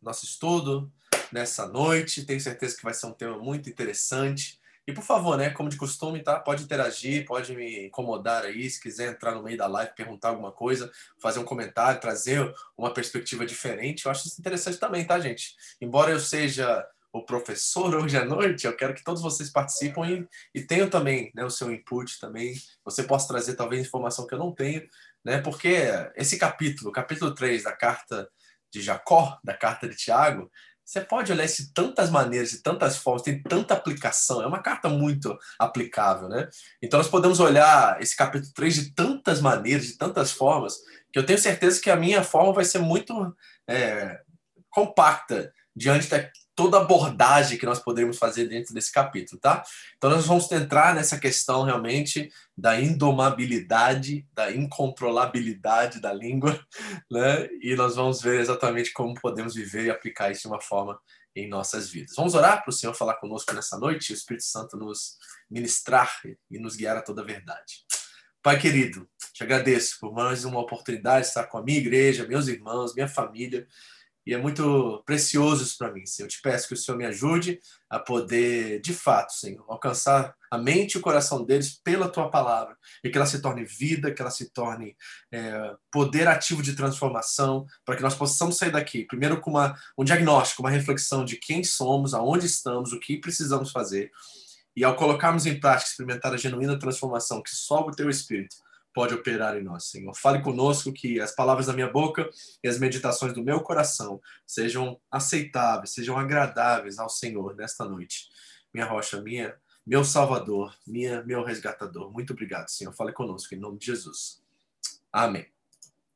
nosso estudo nessa noite. Tenho certeza que vai ser um tema muito interessante. E por favor, né, como de costume, tá? Pode interagir, pode me incomodar aí, se quiser entrar no meio da live, perguntar alguma coisa, fazer um comentário, trazer uma perspectiva diferente. Eu acho isso interessante também, tá, gente? Embora eu seja o professor hoje à noite, eu quero que todos vocês participem e, e tenham também né, o seu input também. Você possa trazer talvez informação que eu não tenho, né? Porque esse capítulo, capítulo 3 da carta de Jacó, da carta de Tiago, você pode olhar isso de tantas maneiras, de tantas formas, tem tanta aplicação, é uma carta muito aplicável, né? Então nós podemos olhar esse capítulo 3 de tantas maneiras, de tantas formas, que eu tenho certeza que a minha forma vai ser muito é, compacta diante da toda abordagem que nós poderíamos fazer dentro desse capítulo, tá? Então nós vamos entrar nessa questão realmente da indomabilidade, da incontrolabilidade da língua, né? E nós vamos ver exatamente como podemos viver e aplicar isso de uma forma em nossas vidas. Vamos orar para o Senhor falar conosco nessa noite e o Espírito Santo nos ministrar e nos guiar a toda a verdade. Pai querido, te agradeço por mais uma oportunidade de estar com a minha igreja, meus irmãos, minha família e é muito precioso isso para mim. Senhor. Eu te peço que o Senhor me ajude a poder, de fato, Senhor, alcançar a mente e o coração deles pela tua palavra e que ela se torne vida, que ela se torne é, poder ativo de transformação, para que nós possamos sair daqui, primeiro com uma, um diagnóstico, uma reflexão de quem somos, aonde estamos, o que precisamos fazer. E ao colocarmos em prática, experimentar a genuína transformação que só o teu Espírito pode operar em nós, Senhor. Fale conosco que as palavras da minha boca e as meditações do meu coração sejam aceitáveis, sejam agradáveis ao Senhor nesta noite. Minha rocha, minha, meu Salvador, minha, meu resgatador. Muito obrigado, Senhor. Fale conosco em nome de Jesus. Amém.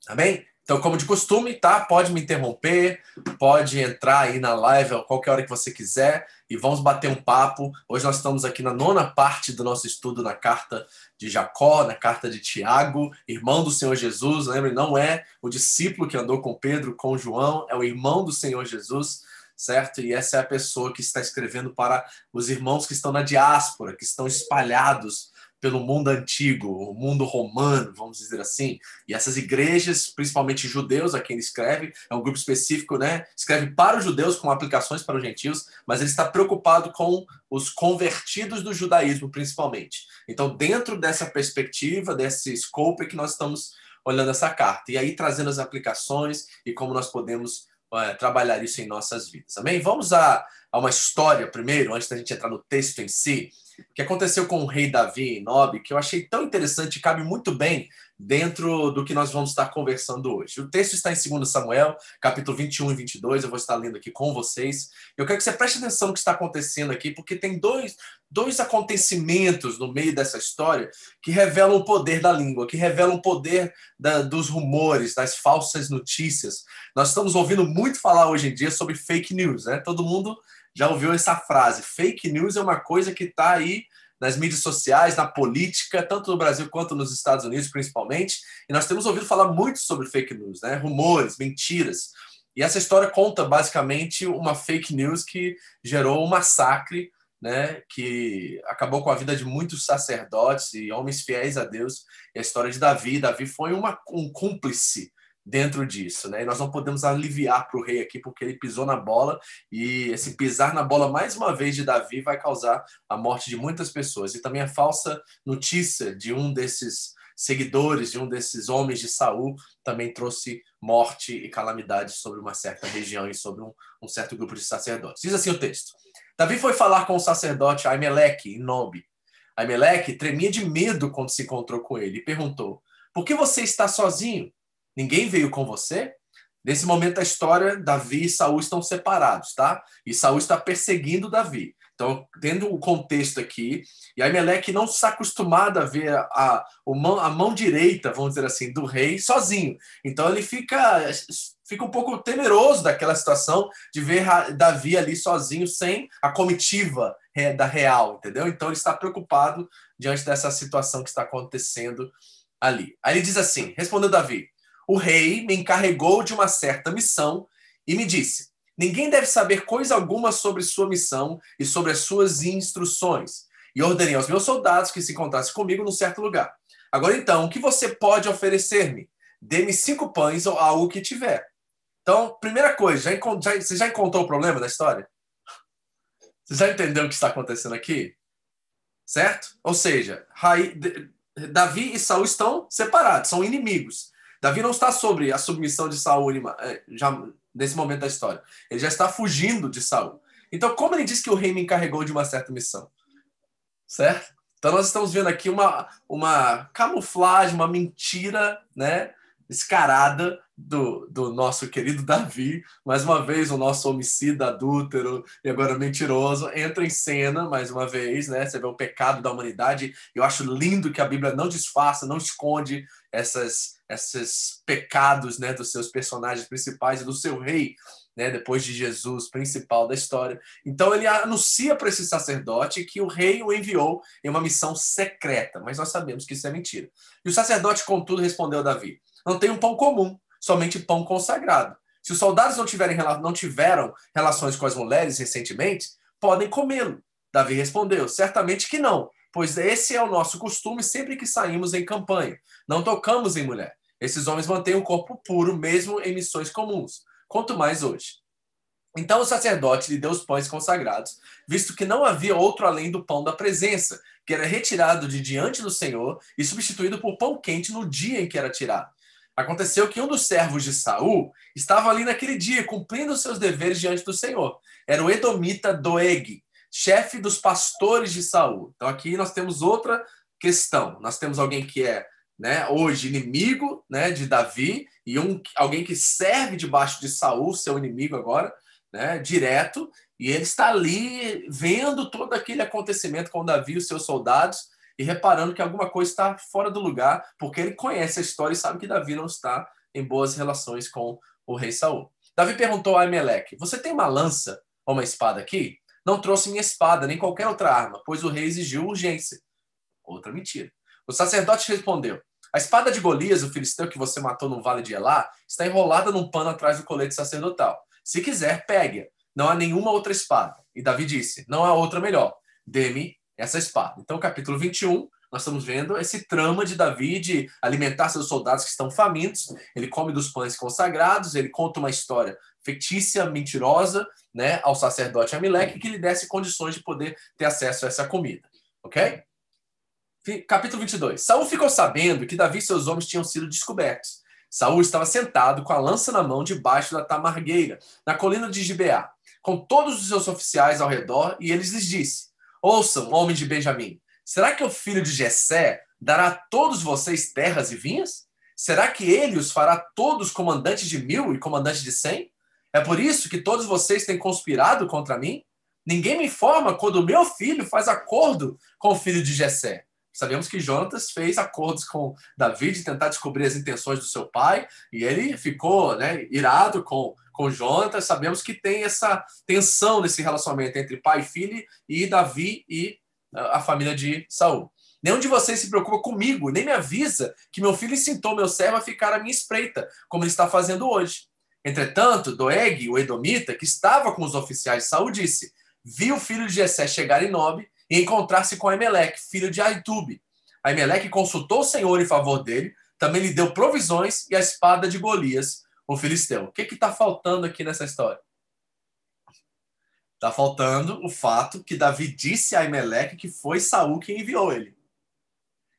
Amém? Então, como de costume, tá? Pode me interromper, pode entrar aí na live a qualquer hora que você quiser e vamos bater um papo. Hoje nós estamos aqui na nona parte do nosso estudo na carta de Jacó, na carta de Tiago, irmão do Senhor Jesus. Lembre, não é o discípulo que andou com Pedro, com João, é o irmão do Senhor Jesus, certo? E essa é a pessoa que está escrevendo para os irmãos que estão na diáspora, que estão espalhados pelo mundo antigo, o mundo romano, vamos dizer assim. E essas igrejas, principalmente judeus, a quem ele escreve, é um grupo específico, né? Escreve para os judeus com aplicações para os gentios, mas ele está preocupado com os convertidos do judaísmo, principalmente. Então, dentro dessa perspectiva, desse scope, é que nós estamos olhando essa carta. E aí, trazendo as aplicações e como nós podemos é, trabalhar isso em nossas vidas. Amém? Vamos a, a uma história primeiro, antes da gente entrar no texto em si que aconteceu com o rei Davi em Nob, que eu achei tão interessante cabe muito bem dentro do que nós vamos estar conversando hoje. O texto está em 2 Samuel, capítulo 21 e 22, eu vou estar lendo aqui com vocês. Eu quero que você preste atenção no que está acontecendo aqui, porque tem dois, dois acontecimentos no meio dessa história que revelam o poder da língua, que revelam o poder da, dos rumores, das falsas notícias. Nós estamos ouvindo muito falar hoje em dia sobre fake news, né? Todo mundo já ouviu essa frase. Fake news é uma coisa que está aí nas mídias sociais, na política, tanto no Brasil quanto nos Estados Unidos, principalmente. E nós temos ouvido falar muito sobre fake news, né? Rumores, mentiras. E essa história conta basicamente uma fake news que gerou um massacre, né? Que acabou com a vida de muitos sacerdotes e homens fiéis a Deus. E a história de Davi. Davi foi uma, um cúmplice dentro disso, né? E nós não podemos aliviar para o rei aqui porque ele pisou na bola e esse pisar na bola mais uma vez de Davi vai causar a morte de muitas pessoas e também a falsa notícia de um desses seguidores de um desses homens de Saul também trouxe morte e calamidade sobre uma certa região e sobre um, um certo grupo de sacerdotes. Diz assim o texto: Davi foi falar com o sacerdote Aimeleque em Nob. Aimeleque tremia de medo quando se encontrou com ele e perguntou: Por que você está sozinho? Ninguém veio com você? Nesse momento da história, Davi e Saul estão separados, tá? E Saul está perseguindo Davi. Então, tendo o contexto aqui, e Aimeleque não está acostumado a ver a, a, a mão direita, vamos dizer assim, do rei sozinho. Então, ele fica, fica um pouco temeroso daquela situação de ver Davi ali sozinho, sem a comitiva da real, entendeu? Então, ele está preocupado diante dessa situação que está acontecendo ali. Aí ele diz assim: respondeu Davi, o rei me encarregou de uma certa missão e me disse: Ninguém deve saber coisa alguma sobre sua missão e sobre as suas instruções. E ordenei aos meus soldados que se encontrassem comigo num certo lugar. Agora então, o que você pode oferecer-me? Dê-me cinco pães ou algo que tiver. Então, primeira coisa, já, já, você já encontrou o problema da história? Você já entendeu o que está acontecendo aqui? Certo? Ou seja, Davi e Saul estão separados, são inimigos. Davi não está sobre a submissão de Saul é, já nesse momento da história. Ele já está fugindo de Saul. Então, como ele diz que o rei me encarregou de uma certa missão? Certo? Então, nós estamos vendo aqui uma, uma camuflagem, uma mentira, né? Descarada do, do nosso querido Davi, mais uma vez o nosso homicida, adúltero e agora mentiroso, entra em cena mais uma vez, né? Você vê o pecado da humanidade. Eu acho lindo que a Bíblia não disfarça, não esconde essas, esses pecados, né, dos seus personagens principais e do seu rei, né, depois de Jesus, principal da história. Então ele anuncia para esse sacerdote que o rei o enviou em uma missão secreta, mas nós sabemos que isso é mentira. E o sacerdote, contudo, respondeu a Davi: Não tem um pão comum somente pão consagrado. Se os soldados não, tiverem, não tiveram relações com as mulheres recentemente, podem comê-lo. Davi respondeu: certamente que não, pois esse é o nosso costume sempre que saímos em campanha. Não tocamos em mulher. Esses homens mantêm o corpo puro, mesmo em missões comuns. Quanto mais hoje. Então o sacerdote lhe deu os pães consagrados, visto que não havia outro além do pão da presença, que era retirado de diante do Senhor e substituído por pão quente no dia em que era tirado. Aconteceu que um dos servos de Saul estava ali naquele dia, cumprindo seus deveres diante do Senhor. Era o Edomita Doeg, chefe dos pastores de Saul. Então aqui nós temos outra questão. Nós temos alguém que é, né, hoje inimigo, né, de Davi e um alguém que serve debaixo de Saul, seu inimigo agora, né, direto, e ele está ali vendo todo aquele acontecimento com Davi e os seus soldados e reparando que alguma coisa está fora do lugar, porque ele conhece a história e sabe que Davi não está em boas relações com o rei Saul. Davi perguntou a Emelec: Você tem uma lança ou uma espada aqui? Não trouxe minha espada, nem qualquer outra arma, pois o rei exigiu urgência. Outra mentira. O sacerdote respondeu: A espada de Golias, o filisteu que você matou no vale de Elá, está enrolada num pano atrás do colete sacerdotal. Se quiser, pegue-a. Não há nenhuma outra espada. E Davi disse: Não há outra melhor. Dê-me essa espada. Então, capítulo 21, nós estamos vendo esse trama de Davi de alimentar seus soldados que estão famintos. Ele come dos pães consagrados, ele conta uma história fictícia, mentirosa, né, ao sacerdote Amilek que lhe desse condições de poder ter acesso a essa comida. Ok? Capítulo 22. Saul ficou sabendo que Davi e seus homens tinham sido descobertos. Saul estava sentado com a lança na mão debaixo da tamargueira, na colina de Gibeá, com todos os seus oficiais ao redor, e eles lhes disse: Ouçam, homem de Benjamim, será que o filho de Jessé dará a todos vocês terras e vinhas? Será que ele os fará todos comandantes de mil e comandantes de cem? É por isso que todos vocês têm conspirado contra mim? Ninguém me informa quando meu filho faz acordo com o filho de Jessé. Sabemos que Jonatas fez acordos com Davi de tentar descobrir as intenções do seu pai, e ele ficou né, irado com com Jonatas, sabemos que tem essa tensão nesse relacionamento entre pai e filho e Davi e ah, a família de Saul. Nenhum de vocês se preocupa comigo, nem me avisa que meu filho incitou meu servo a ficar à minha espreita, como ele está fazendo hoje. Entretanto, Doeg, o Edomita, que estava com os oficiais de Saul, disse: Vi o filho de Jessé chegar em Nob e encontrar-se com Emelec, filho de Aitube. Emelec consultou o Senhor em favor dele, também lhe deu provisões e a espada de Golias, o filisteu. O que está faltando aqui nessa história? Está faltando o fato que Davi disse a Emelec que foi Saul quem enviou ele.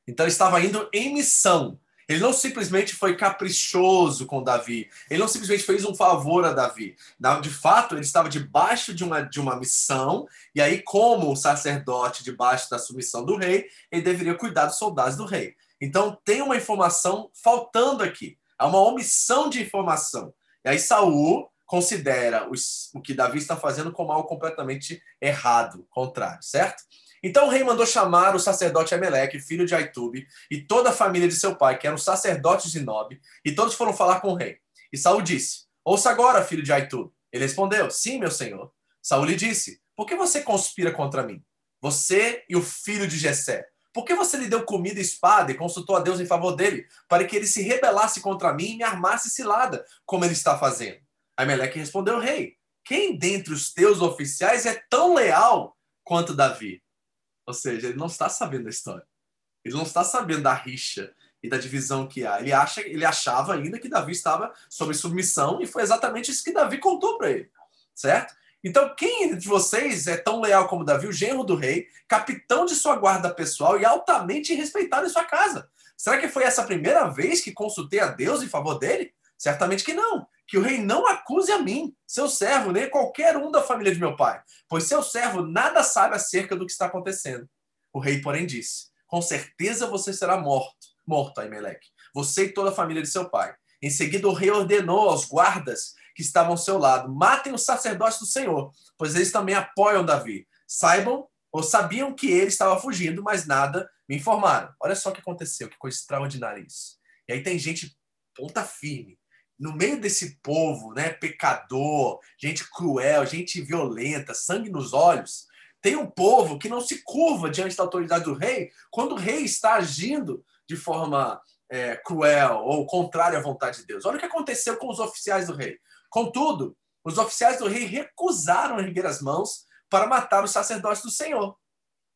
Então estava indo em missão. Ele não simplesmente foi caprichoso com Davi. Ele não simplesmente fez um favor a Davi. De fato, ele estava debaixo de uma, de uma missão, e aí, como sacerdote debaixo da submissão do rei, ele deveria cuidar dos soldados do rei. Então, tem uma informação faltando aqui. Há uma omissão de informação. E aí Saul considera os, o que Davi está fazendo como algo completamente errado, contrário, certo? Então o rei mandou chamar o sacerdote Ameleque, filho de Aitube, e toda a família de seu pai, que eram sacerdotes de Nob, e todos foram falar com o rei. E Saul disse: Ouça agora, filho de Aitube. Ele respondeu: Sim, meu senhor. Saul lhe disse: Por que você conspira contra mim? Você e o filho de Jessé. Por que você lhe deu comida e espada e consultou a Deus em favor dele, para que ele se rebelasse contra mim e me armasse cilada, como ele está fazendo? Meleque respondeu, rei, quem dentre os teus oficiais é tão leal quanto Davi? Ou seja, ele não está sabendo da história. Ele não está sabendo da rixa e da divisão que há. Ele, acha, ele achava ainda que Davi estava sob submissão e foi exatamente isso que Davi contou para ele, certo? Então, quem de vocês é tão leal como Davi, o genro do rei, capitão de sua guarda pessoal e altamente respeitado em sua casa? Será que foi essa a primeira vez que consultei a Deus em favor dele? Certamente que não. Que o rei não acuse a mim, seu servo, nem qualquer um da família de meu pai, pois seu servo nada sabe acerca do que está acontecendo. O rei, porém, disse: Com certeza você será morto morto Aimeleque, você e toda a família de seu pai. Em seguida, o rei ordenou aos guardas que estavam ao seu lado: matem os sacerdotes do Senhor, pois eles também apoiam Davi. Saibam ou sabiam que ele estava fugindo, mas nada me informaram. Olha só o que aconteceu, que coisa extraordinária isso. E aí tem gente ponta firme, no meio desse povo, né, pecador, gente cruel, gente violenta, sangue nos olhos, tem um povo que não se curva diante da autoridade do rei quando o rei está agindo de forma é, cruel ou contrária à vontade de Deus. Olha o que aconteceu com os oficiais do rei. Contudo, os oficiais do rei recusaram erguer as mãos para matar os sacerdotes do Senhor.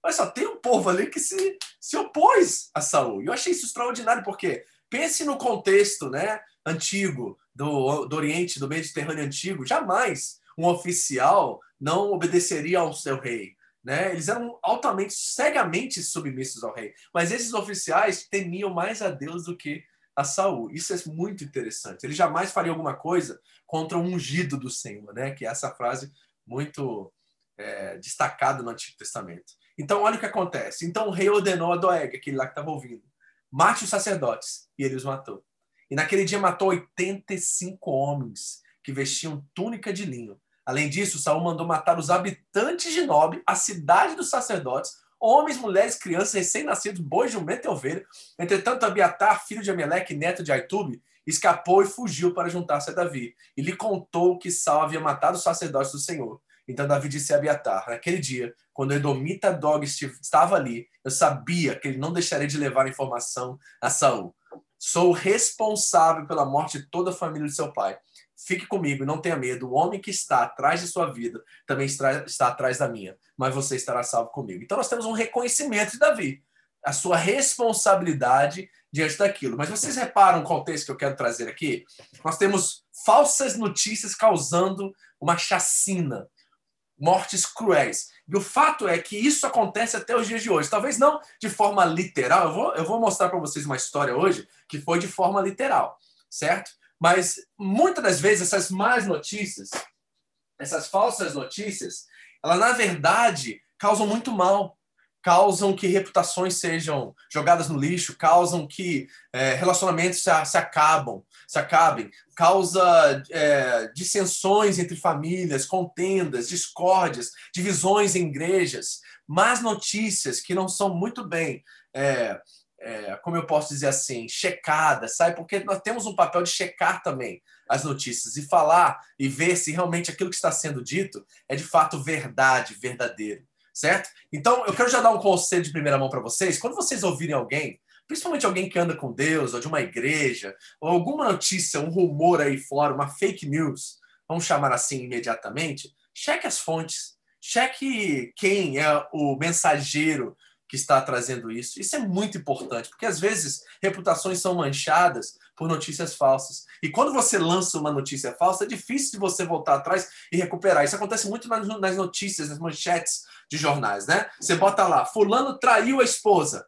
Olha só, tem um povo ali que se, se opôs a Saul. Eu achei isso extraordinário, porque pense no contexto né, antigo do, do Oriente, do Mediterrâneo antigo. Jamais um oficial não obedeceria ao seu rei. Né? Eles eram altamente, cegamente submissos ao rei. Mas esses oficiais temiam mais a Deus do que a Saul. Isso é muito interessante. Ele jamais faria alguma coisa contra o ungido do Senhor, né? Que é essa frase muito é, destacada no Antigo Testamento. Então, olha o que acontece. Então, o rei ordenou a Doeg, aquele lá que estava ouvindo, mate os sacerdotes, e ele os matou. E naquele dia matou 85 homens que vestiam túnica de linho Além disso, Saul mandou matar os habitantes de Nob, a cidade dos sacerdotes, homens, mulheres, crianças, recém-nascidos, bois, jumento e ovelha. Entretanto, Abiatar, filho de Ameleque, neto de Aitube, escapou e fugiu para juntar-se a Davi. E lhe contou que Saul havia matado os sacerdotes do Senhor. Então Davi disse a Abiatar, naquele dia, quando Edomita Dog estava ali, eu sabia que ele não deixaria de levar informação a Saul. Sou responsável pela morte de toda a família de seu pai. Fique comigo, não tenha medo. O homem que está atrás de sua vida também está, atrás da minha, mas você estará salvo comigo. Então nós temos um reconhecimento de Davi, a sua responsabilidade diante daquilo. Mas vocês reparam o contexto que eu quero trazer aqui? Nós temos falsas notícias causando uma chacina, mortes cruéis. E o fato é que isso acontece até os dias de hoje. Talvez não de forma literal. Eu vou, eu vou mostrar para vocês uma história hoje que foi de forma literal, certo? Mas muitas das vezes essas más notícias, essas falsas notícias, elas na verdade causam muito mal, causam que reputações sejam jogadas no lixo, causam que é, relacionamentos se, se, acabam, se acabem, causa é, dissensões entre famílias, contendas, discórdias, divisões em igrejas, más notícias que não são muito bem é, é, como eu posso dizer assim, checada, sabe? Porque nós temos um papel de checar também as notícias e falar e ver se realmente aquilo que está sendo dito é de fato verdade, verdadeiro, certo? Então, eu quero já dar um conselho de primeira mão para vocês. Quando vocês ouvirem alguém, principalmente alguém que anda com Deus, ou de uma igreja, ou alguma notícia, um rumor aí fora, uma fake news, vamos chamar assim imediatamente, cheque as fontes, cheque quem é o mensageiro que está trazendo isso. Isso é muito importante, porque às vezes reputações são manchadas por notícias falsas. E quando você lança uma notícia falsa, é difícil de você voltar atrás e recuperar. Isso acontece muito nas notícias, nas manchetes de jornais, né? Você bota lá, fulano traiu a esposa.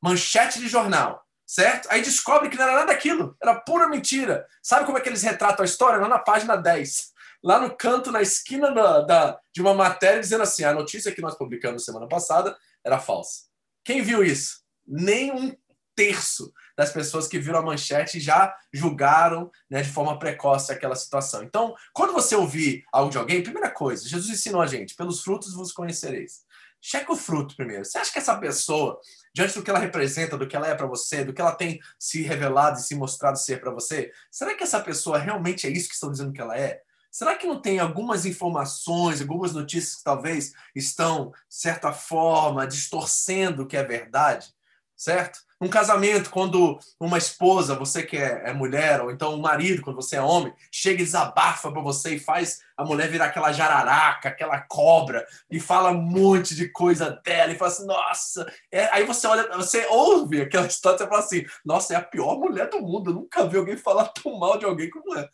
Manchete de jornal, certo? Aí descobre que não era nada daquilo, era pura mentira. Sabe como é que eles retratam a história? Lá na página 10 lá no canto, na esquina da, da, de uma matéria, dizendo assim: a notícia que nós publicamos semana passada era falsa. Quem viu isso? Nem um terço das pessoas que viram a manchete já julgaram né, de forma precoce aquela situação. Então, quando você ouvir algo de alguém, primeira coisa, Jesus ensinou a gente: pelos frutos vos conhecereis. Checa o fruto primeiro. Você acha que essa pessoa, diante do que ela representa, do que ela é para você, do que ela tem se revelado e se mostrado ser para você, será que essa pessoa realmente é isso que estão dizendo que ela é? Será que não tem algumas informações, algumas notícias que talvez estão, de certa forma, distorcendo o que é verdade? Certo? Um casamento, quando uma esposa, você que é, é mulher, ou então um marido, quando você é homem, chega e desabafa para você e faz a mulher virar aquela jararaca, aquela cobra, e fala um monte de coisa dela, e fala assim, nossa. É, aí você olha, você ouve aquela história e fala assim, nossa, é a pior mulher do mundo. Eu nunca vi alguém falar tão mal de alguém como ela.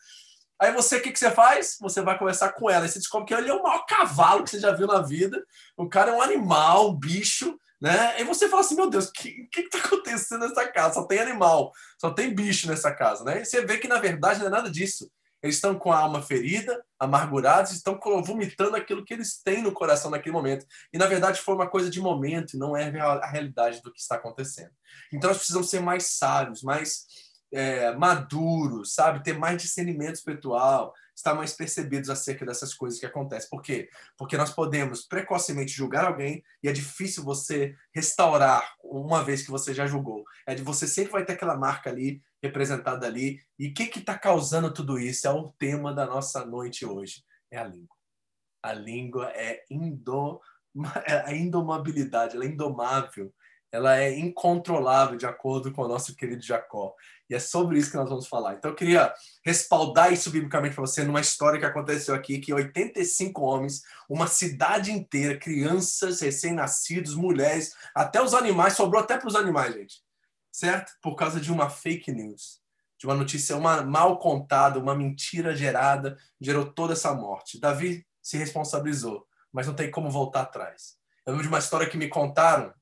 Aí você, o que, que você faz? Você vai conversar com ela. E você descobre que ele é o maior cavalo que você já viu na vida. O cara é um animal, um bicho né? E você fala assim, meu Deus, o que, que, tá acontecendo nessa casa? Só tem animal, só tem bicho nessa casa, né? E você vê que, na verdade, não é nada disso. Eles estão com a alma ferida, amargurados, estão vomitando aquilo que eles têm no coração naquele momento. E, na verdade, foi uma coisa de momento e não é a realidade do que está acontecendo. Então, nós precisamos ser mais sábios, mais é, maduros, sabe? Ter mais discernimento espiritual, estar mais percebidos acerca dessas coisas que acontecem. Por quê? Porque nós podemos precocemente julgar alguém e é difícil você restaurar uma vez que você já julgou. É de você sempre vai ter aquela marca ali representada ali. E o que está causando tudo isso? É o tema da nossa noite hoje. É a língua. A língua é, indo, é a indomabilidade, ela é indomável ela é incontrolável, de acordo com o nosso querido Jacó. E é sobre isso que nós vamos falar. Então, eu queria respaldar isso biblicamente para você numa história que aconteceu aqui, que 85 homens, uma cidade inteira, crianças, recém-nascidos, mulheres, até os animais, sobrou até para os animais, gente. Certo? Por causa de uma fake news. De uma notícia uma, mal contada, uma mentira gerada, gerou toda essa morte. Davi se responsabilizou, mas não tem como voltar atrás. Eu lembro de uma história que me contaram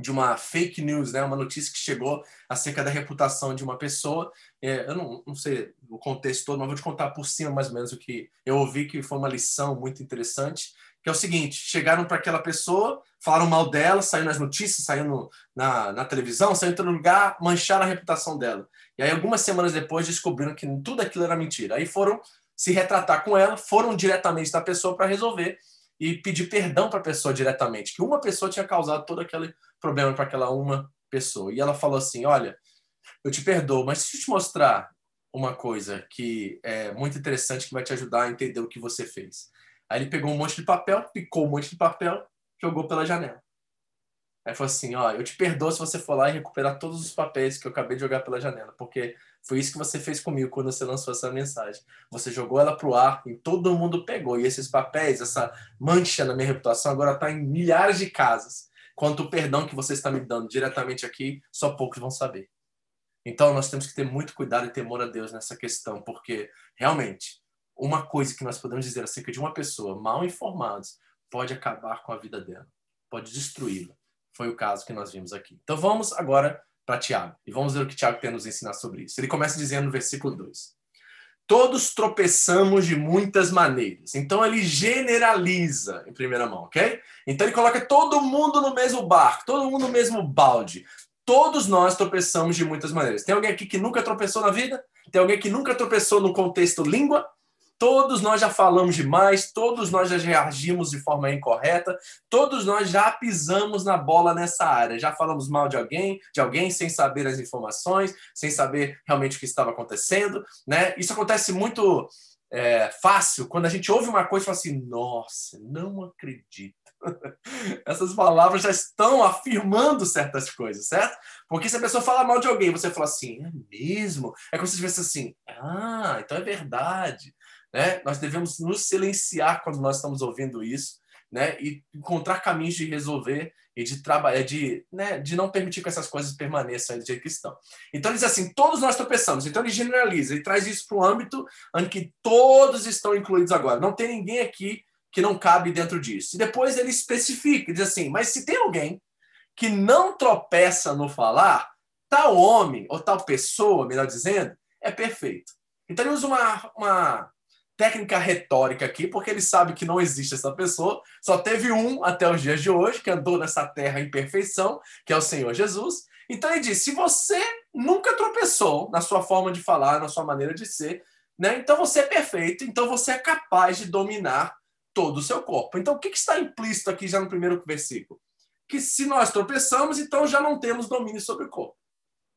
de uma fake news, né? uma notícia que chegou acerca da reputação de uma pessoa. É, eu não, não, sei o contexto todo, mas vou te contar por cima mais ou menos o que eu ouvi, que foi uma lição muito interessante, que é o seguinte, chegaram para aquela pessoa, falaram mal dela, saiu nas notícias, saiu no, na, na televisão, saiu em todo lugar, mancharam a reputação dela. E aí, algumas semanas depois, descobriram que tudo aquilo era mentira. Aí foram se retratar com ela, foram diretamente da pessoa para resolver e pedir perdão para a pessoa diretamente, que uma pessoa tinha causado todo aquele problema para aquela uma pessoa. E ela falou assim: Olha, eu te perdoo, mas deixa eu te mostrar uma coisa que é muito interessante que vai te ajudar a entender o que você fez. Aí ele pegou um monte de papel, picou um monte de papel, jogou pela janela. Aí falou assim: Ó, eu te perdoo se você for lá e recuperar todos os papéis que eu acabei de jogar pela janela, porque foi isso que você fez comigo quando você lançou essa mensagem. Você jogou ela pro ar e todo mundo pegou. E esses papéis, essa mancha na minha reputação, agora está em milhares de casas. Quanto o perdão que você está me dando diretamente aqui, só poucos vão saber. Então nós temos que ter muito cuidado e temor a Deus nessa questão, porque realmente uma coisa que nós podemos dizer acerca de uma pessoa mal informada pode acabar com a vida dela, pode destruí-la. Foi o caso que nós vimos aqui. Então vamos agora para Tiago e vamos ver o que Tiago tem a nos ensinar sobre isso. Ele começa dizendo no versículo 2: Todos tropeçamos de muitas maneiras. Então ele generaliza em primeira mão, ok? Então ele coloca todo mundo no mesmo barco, todo mundo no mesmo balde. Todos nós tropeçamos de muitas maneiras. Tem alguém aqui que nunca tropeçou na vida? Tem alguém que nunca tropeçou no contexto língua? Todos nós já falamos demais, todos nós já reagimos de forma incorreta, todos nós já pisamos na bola nessa área, já falamos mal de alguém, de alguém sem saber as informações, sem saber realmente o que estava acontecendo, né? Isso acontece muito é, fácil quando a gente ouve uma coisa e fala assim: Nossa, não acredito. Essas palavras já estão afirmando certas coisas, certo? Porque se a pessoa fala mal de alguém, você fala assim, é mesmo? É como se tivesse assim, ah, então é verdade. Né? Nós devemos nos silenciar quando nós estamos ouvindo isso, né? E encontrar caminhos de resolver e de trabalhar, de, né? de não permitir que essas coisas permaneçam do jeito que estão. Então ele diz assim: todos nós tropeçamos. Então ele generaliza, ele traz isso para um âmbito em que todos estão incluídos agora. Não tem ninguém aqui que não cabe dentro disso. E depois ele especifica, diz assim: mas se tem alguém que não tropeça no falar, tal homem ou tal pessoa, melhor dizendo, é perfeito. Então ele usa uma, uma técnica retórica aqui, porque ele sabe que não existe essa pessoa, só teve um até os dias de hoje, que andou nessa terra em perfeição, que é o Senhor Jesus. Então ele diz: se você nunca tropeçou na sua forma de falar, na sua maneira de ser, né, então você é perfeito, então você é capaz de dominar todo o seu corpo. Então o que, que está implícito aqui já no primeiro versículo? Que se nós tropeçamos, então já não temos domínio sobre o corpo,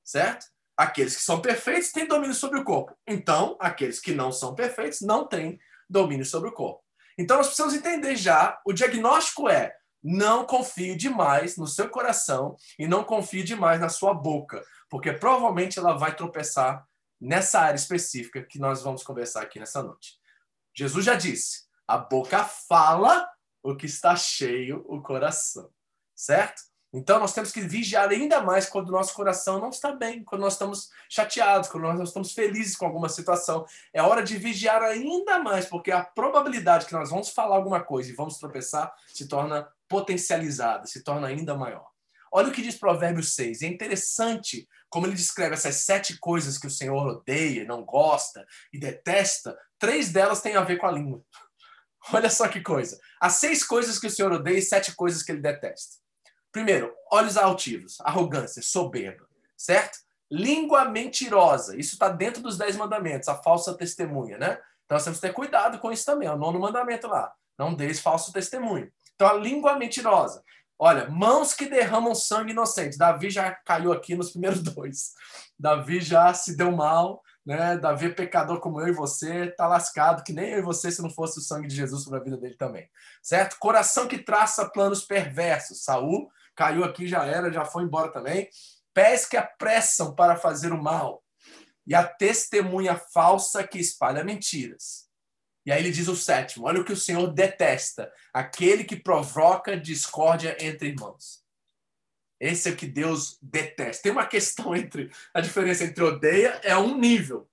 certo? Aqueles que são perfeitos têm domínio sobre o corpo. Então, aqueles que não são perfeitos não têm domínio sobre o corpo. Então, nós precisamos entender já: o diagnóstico é não confie demais no seu coração e não confie demais na sua boca, porque provavelmente ela vai tropeçar nessa área específica que nós vamos conversar aqui nessa noite. Jesus já disse: a boca fala o que está cheio o coração, certo? Então nós temos que vigiar ainda mais quando o nosso coração não está bem, quando nós estamos chateados, quando nós estamos felizes com alguma situação. É hora de vigiar ainda mais, porque a probabilidade que nós vamos falar alguma coisa e vamos tropeçar se torna potencializada, se torna ainda maior. Olha o que diz Provérbios 6. É interessante como ele descreve essas sete coisas que o Senhor odeia, não gosta e detesta. Três delas têm a ver com a língua. Olha só que coisa. Há seis coisas que o Senhor odeia e sete coisas que ele detesta. Primeiro, olhos altivos, arrogância, soberba, certo? Língua mentirosa. Isso está dentro dos dez mandamentos, a falsa testemunha, né? Então nós temos que ter cuidado com isso também. É o nono mandamento lá. Não deis falso testemunho. Então a língua mentirosa. Olha, mãos que derramam sangue inocente. Davi já caiu aqui nos primeiros dois. Davi já se deu mal, né? Davi é pecador como eu e você, tá lascado, que nem eu e você se não fosse o sangue de Jesus sobre a vida dele também. Certo? Coração que traça planos perversos. Saul caiu aqui, já era, já foi embora também. Pés que apressam para fazer o mal. E a testemunha falsa que espalha mentiras. E aí ele diz o sétimo: olha o que o Senhor detesta, aquele que provoca discórdia entre irmãos. Esse é o que Deus detesta. Tem uma questão entre a diferença entre odeia é um nível,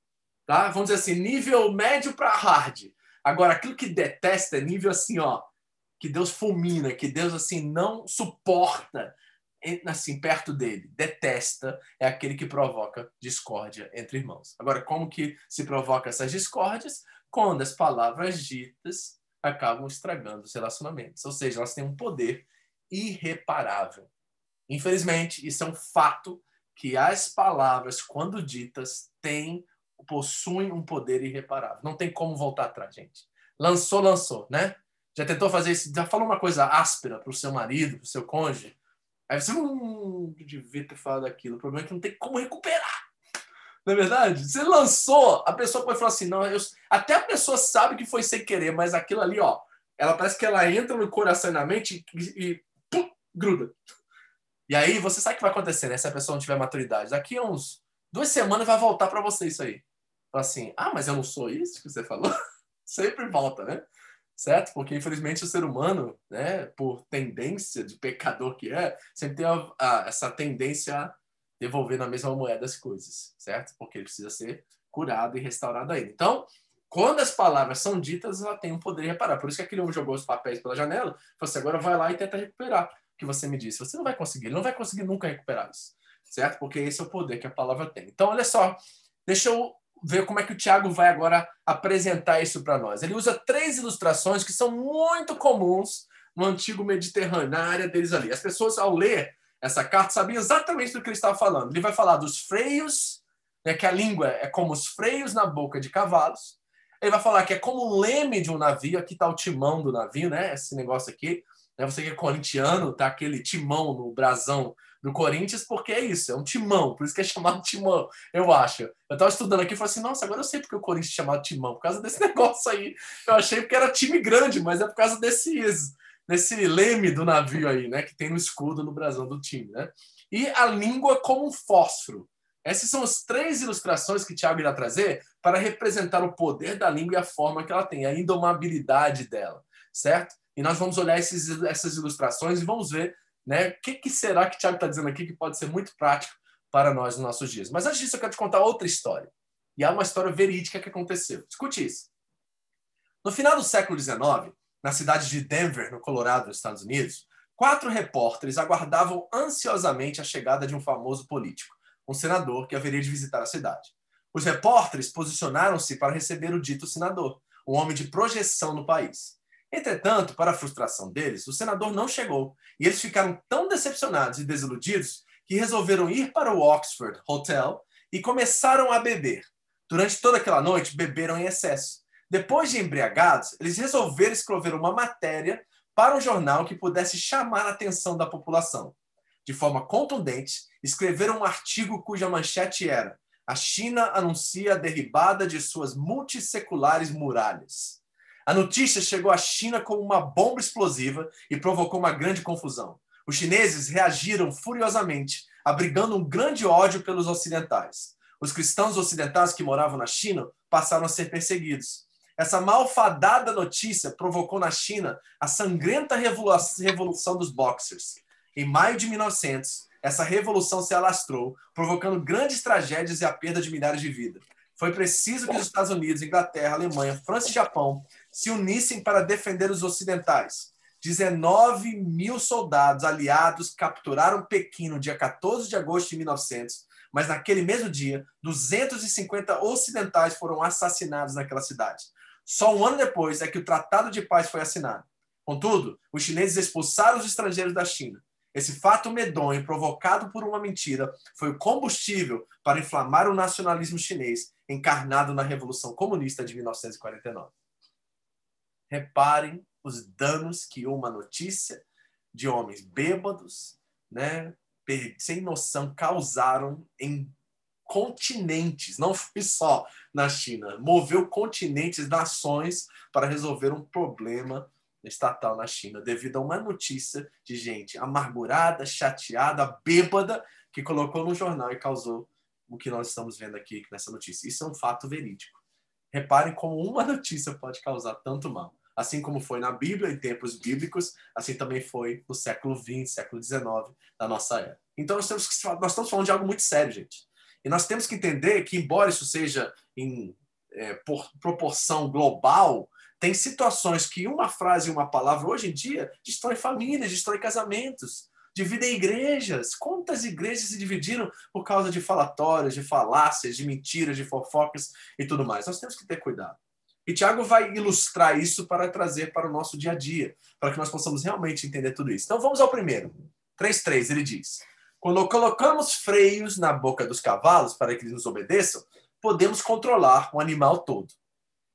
tá? Vamos dizer assim, nível médio para hard. Agora aquilo que detesta é nível assim, ó, que Deus fulmina, que Deus assim não suporta assim perto dele, detesta, é aquele que provoca discórdia entre irmãos. Agora, como que se provoca essas discórdias? quando as palavras ditas acabam estragando os relacionamentos. Ou seja, elas têm um poder irreparável. Infelizmente, isso é um fato que as palavras, quando ditas, têm, possuem um poder irreparável. Não tem como voltar atrás, gente. Lançou, lançou, né? Já tentou fazer isso? Já falou uma coisa áspera para o seu marido, para o seu cônjuge? Aí você não hum, devia ter falado aquilo. O problema é que não tem como recuperar. Não é verdade? Você lançou, a pessoa pode falar assim, não, eu... até a pessoa sabe que foi sem querer, mas aquilo ali, ó, ela parece que ela entra no coração e na mente e, e pum, gruda. E aí você sabe o que vai acontecer, né? Se a pessoa não tiver maturidade. Daqui a uns duas semanas vai voltar para você isso aí. Fala assim, ah, mas eu não sou isso que você falou? Sempre volta, né? Certo? Porque infelizmente o ser humano, né, por tendência de pecador que é, sempre tem a, a, essa tendência devolver na mesma moeda as coisas, certo? Porque ele precisa ser curado e restaurado ainda. Então, quando as palavras são ditas, ela tem um poder de reparar. Por isso que aquele homem jogou os papéis pela janela, falou assim, agora vai lá e tenta recuperar o que você me disse. Você não vai conseguir, ele não vai conseguir nunca recuperar isso, certo? Porque esse é o poder que a palavra tem. Então, olha só, deixa eu ver como é que o Tiago vai agora apresentar isso para nós. Ele usa três ilustrações que são muito comuns no antigo Mediterrâneo, na área deles ali. As pessoas, ao ler essa carta sabia exatamente do que ele estava falando. Ele vai falar dos freios, né, que a língua é como os freios na boca de cavalos. Ele vai falar que é como o leme de um navio. Aqui está o timão do navio, né? Esse negócio aqui. Né? Você que é corintiano, tá aquele timão no brasão do Corinthians, porque é isso, é um timão, por isso que é chamado timão, eu acho. Eu estava estudando aqui e falei assim, nossa, agora eu sei porque o Corinthians é chamado timão, por causa desse negócio aí. Eu achei que era time grande, mas é por causa desses nesse leme do navio aí, né? Que tem no escudo no brasão do time, né? E a língua como um fósforo. Essas são as três ilustrações que Tiago irá trazer para representar o poder da língua e a forma que ela tem, a indomabilidade dela, certo? E nós vamos olhar esses, essas ilustrações e vamos ver né, o que, que será que Tiago está dizendo aqui que pode ser muito prático para nós nos nossos dias. Mas antes disso, eu quero te contar outra história. E é uma história verídica que aconteceu. Escute isso. No final do século XIX, na cidade de Denver, no Colorado, nos Estados Unidos, quatro repórteres aguardavam ansiosamente a chegada de um famoso político, um senador que haveria de visitar a cidade. Os repórteres posicionaram-se para receber o dito senador, um homem de projeção no país. Entretanto, para a frustração deles, o senador não chegou e eles ficaram tão decepcionados e desiludidos que resolveram ir para o Oxford Hotel e começaram a beber. Durante toda aquela noite, beberam em excesso. Depois de embriagados, eles resolveram escrever uma matéria para um jornal que pudesse chamar a atenção da população. De forma contundente, escreveram um artigo cuja manchete era: A China anuncia a derribada de suas multisseculares muralhas. A notícia chegou à China como uma bomba explosiva e provocou uma grande confusão. Os chineses reagiram furiosamente, abrigando um grande ódio pelos ocidentais. Os cristãos ocidentais que moravam na China passaram a ser perseguidos. Essa malfadada notícia provocou na China a sangrenta revolução dos boxers. Em maio de 1900, essa revolução se alastrou, provocando grandes tragédias e a perda de milhares de vidas. Foi preciso que os Estados Unidos, Inglaterra, Alemanha, França e Japão se unissem para defender os ocidentais. 19 mil soldados aliados capturaram Pequim no dia 14 de agosto de 1900, mas naquele mesmo dia, 250 ocidentais foram assassinados naquela cidade. Só um ano depois é que o Tratado de Paz foi assinado. Contudo, os chineses expulsaram os estrangeiros da China. Esse fato medonho, provocado por uma mentira, foi o combustível para inflamar o nacionalismo chinês, encarnado na Revolução Comunista de 1949. Reparem os danos que uma notícia de homens bêbados, né, sem noção, causaram em continentes, não foi só na China, moveu continentes, nações para resolver um problema estatal na China, devido a uma notícia de gente amargurada, chateada, bêbada, que colocou no jornal e causou o que nós estamos vendo aqui nessa notícia. Isso é um fato verídico. Reparem como uma notícia pode causar tanto mal. Assim como foi na Bíblia, em tempos bíblicos, assim também foi no século XX, século XIX da nossa era. Então nós, temos que, nós estamos falando de algo muito sério, gente. E nós temos que entender que, embora isso seja em é, por proporção global, tem situações que uma frase e uma palavra, hoje em dia, destrói famílias, destrói casamentos, dividem igrejas. Quantas igrejas se dividiram por causa de falatórios, de falácias, de mentiras, de fofocas e tudo mais? Nós temos que ter cuidado. E Tiago vai ilustrar isso para trazer para o nosso dia a dia, para que nós possamos realmente entender tudo isso. Então vamos ao primeiro. 3.3, ele diz: quando colocamos freios na boca dos cavalos para que eles nos obedeçam, podemos controlar o animal todo.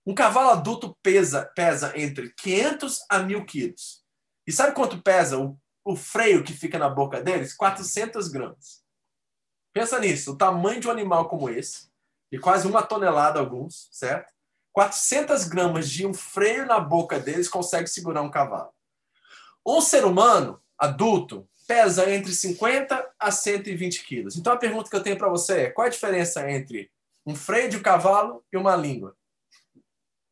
Um cavalo adulto pesa, pesa entre 500 a 1000 quilos. E sabe quanto pesa o, o freio que fica na boca deles? 400 gramas. Pensa nisso, o tamanho de um animal como esse, de quase uma tonelada alguns, certo? 400 gramas de um freio na boca deles consegue segurar um cavalo. Um ser humano adulto pesa entre 50 a 120 quilos. Então a pergunta que eu tenho para você é: qual a diferença entre um freio de um cavalo e uma língua?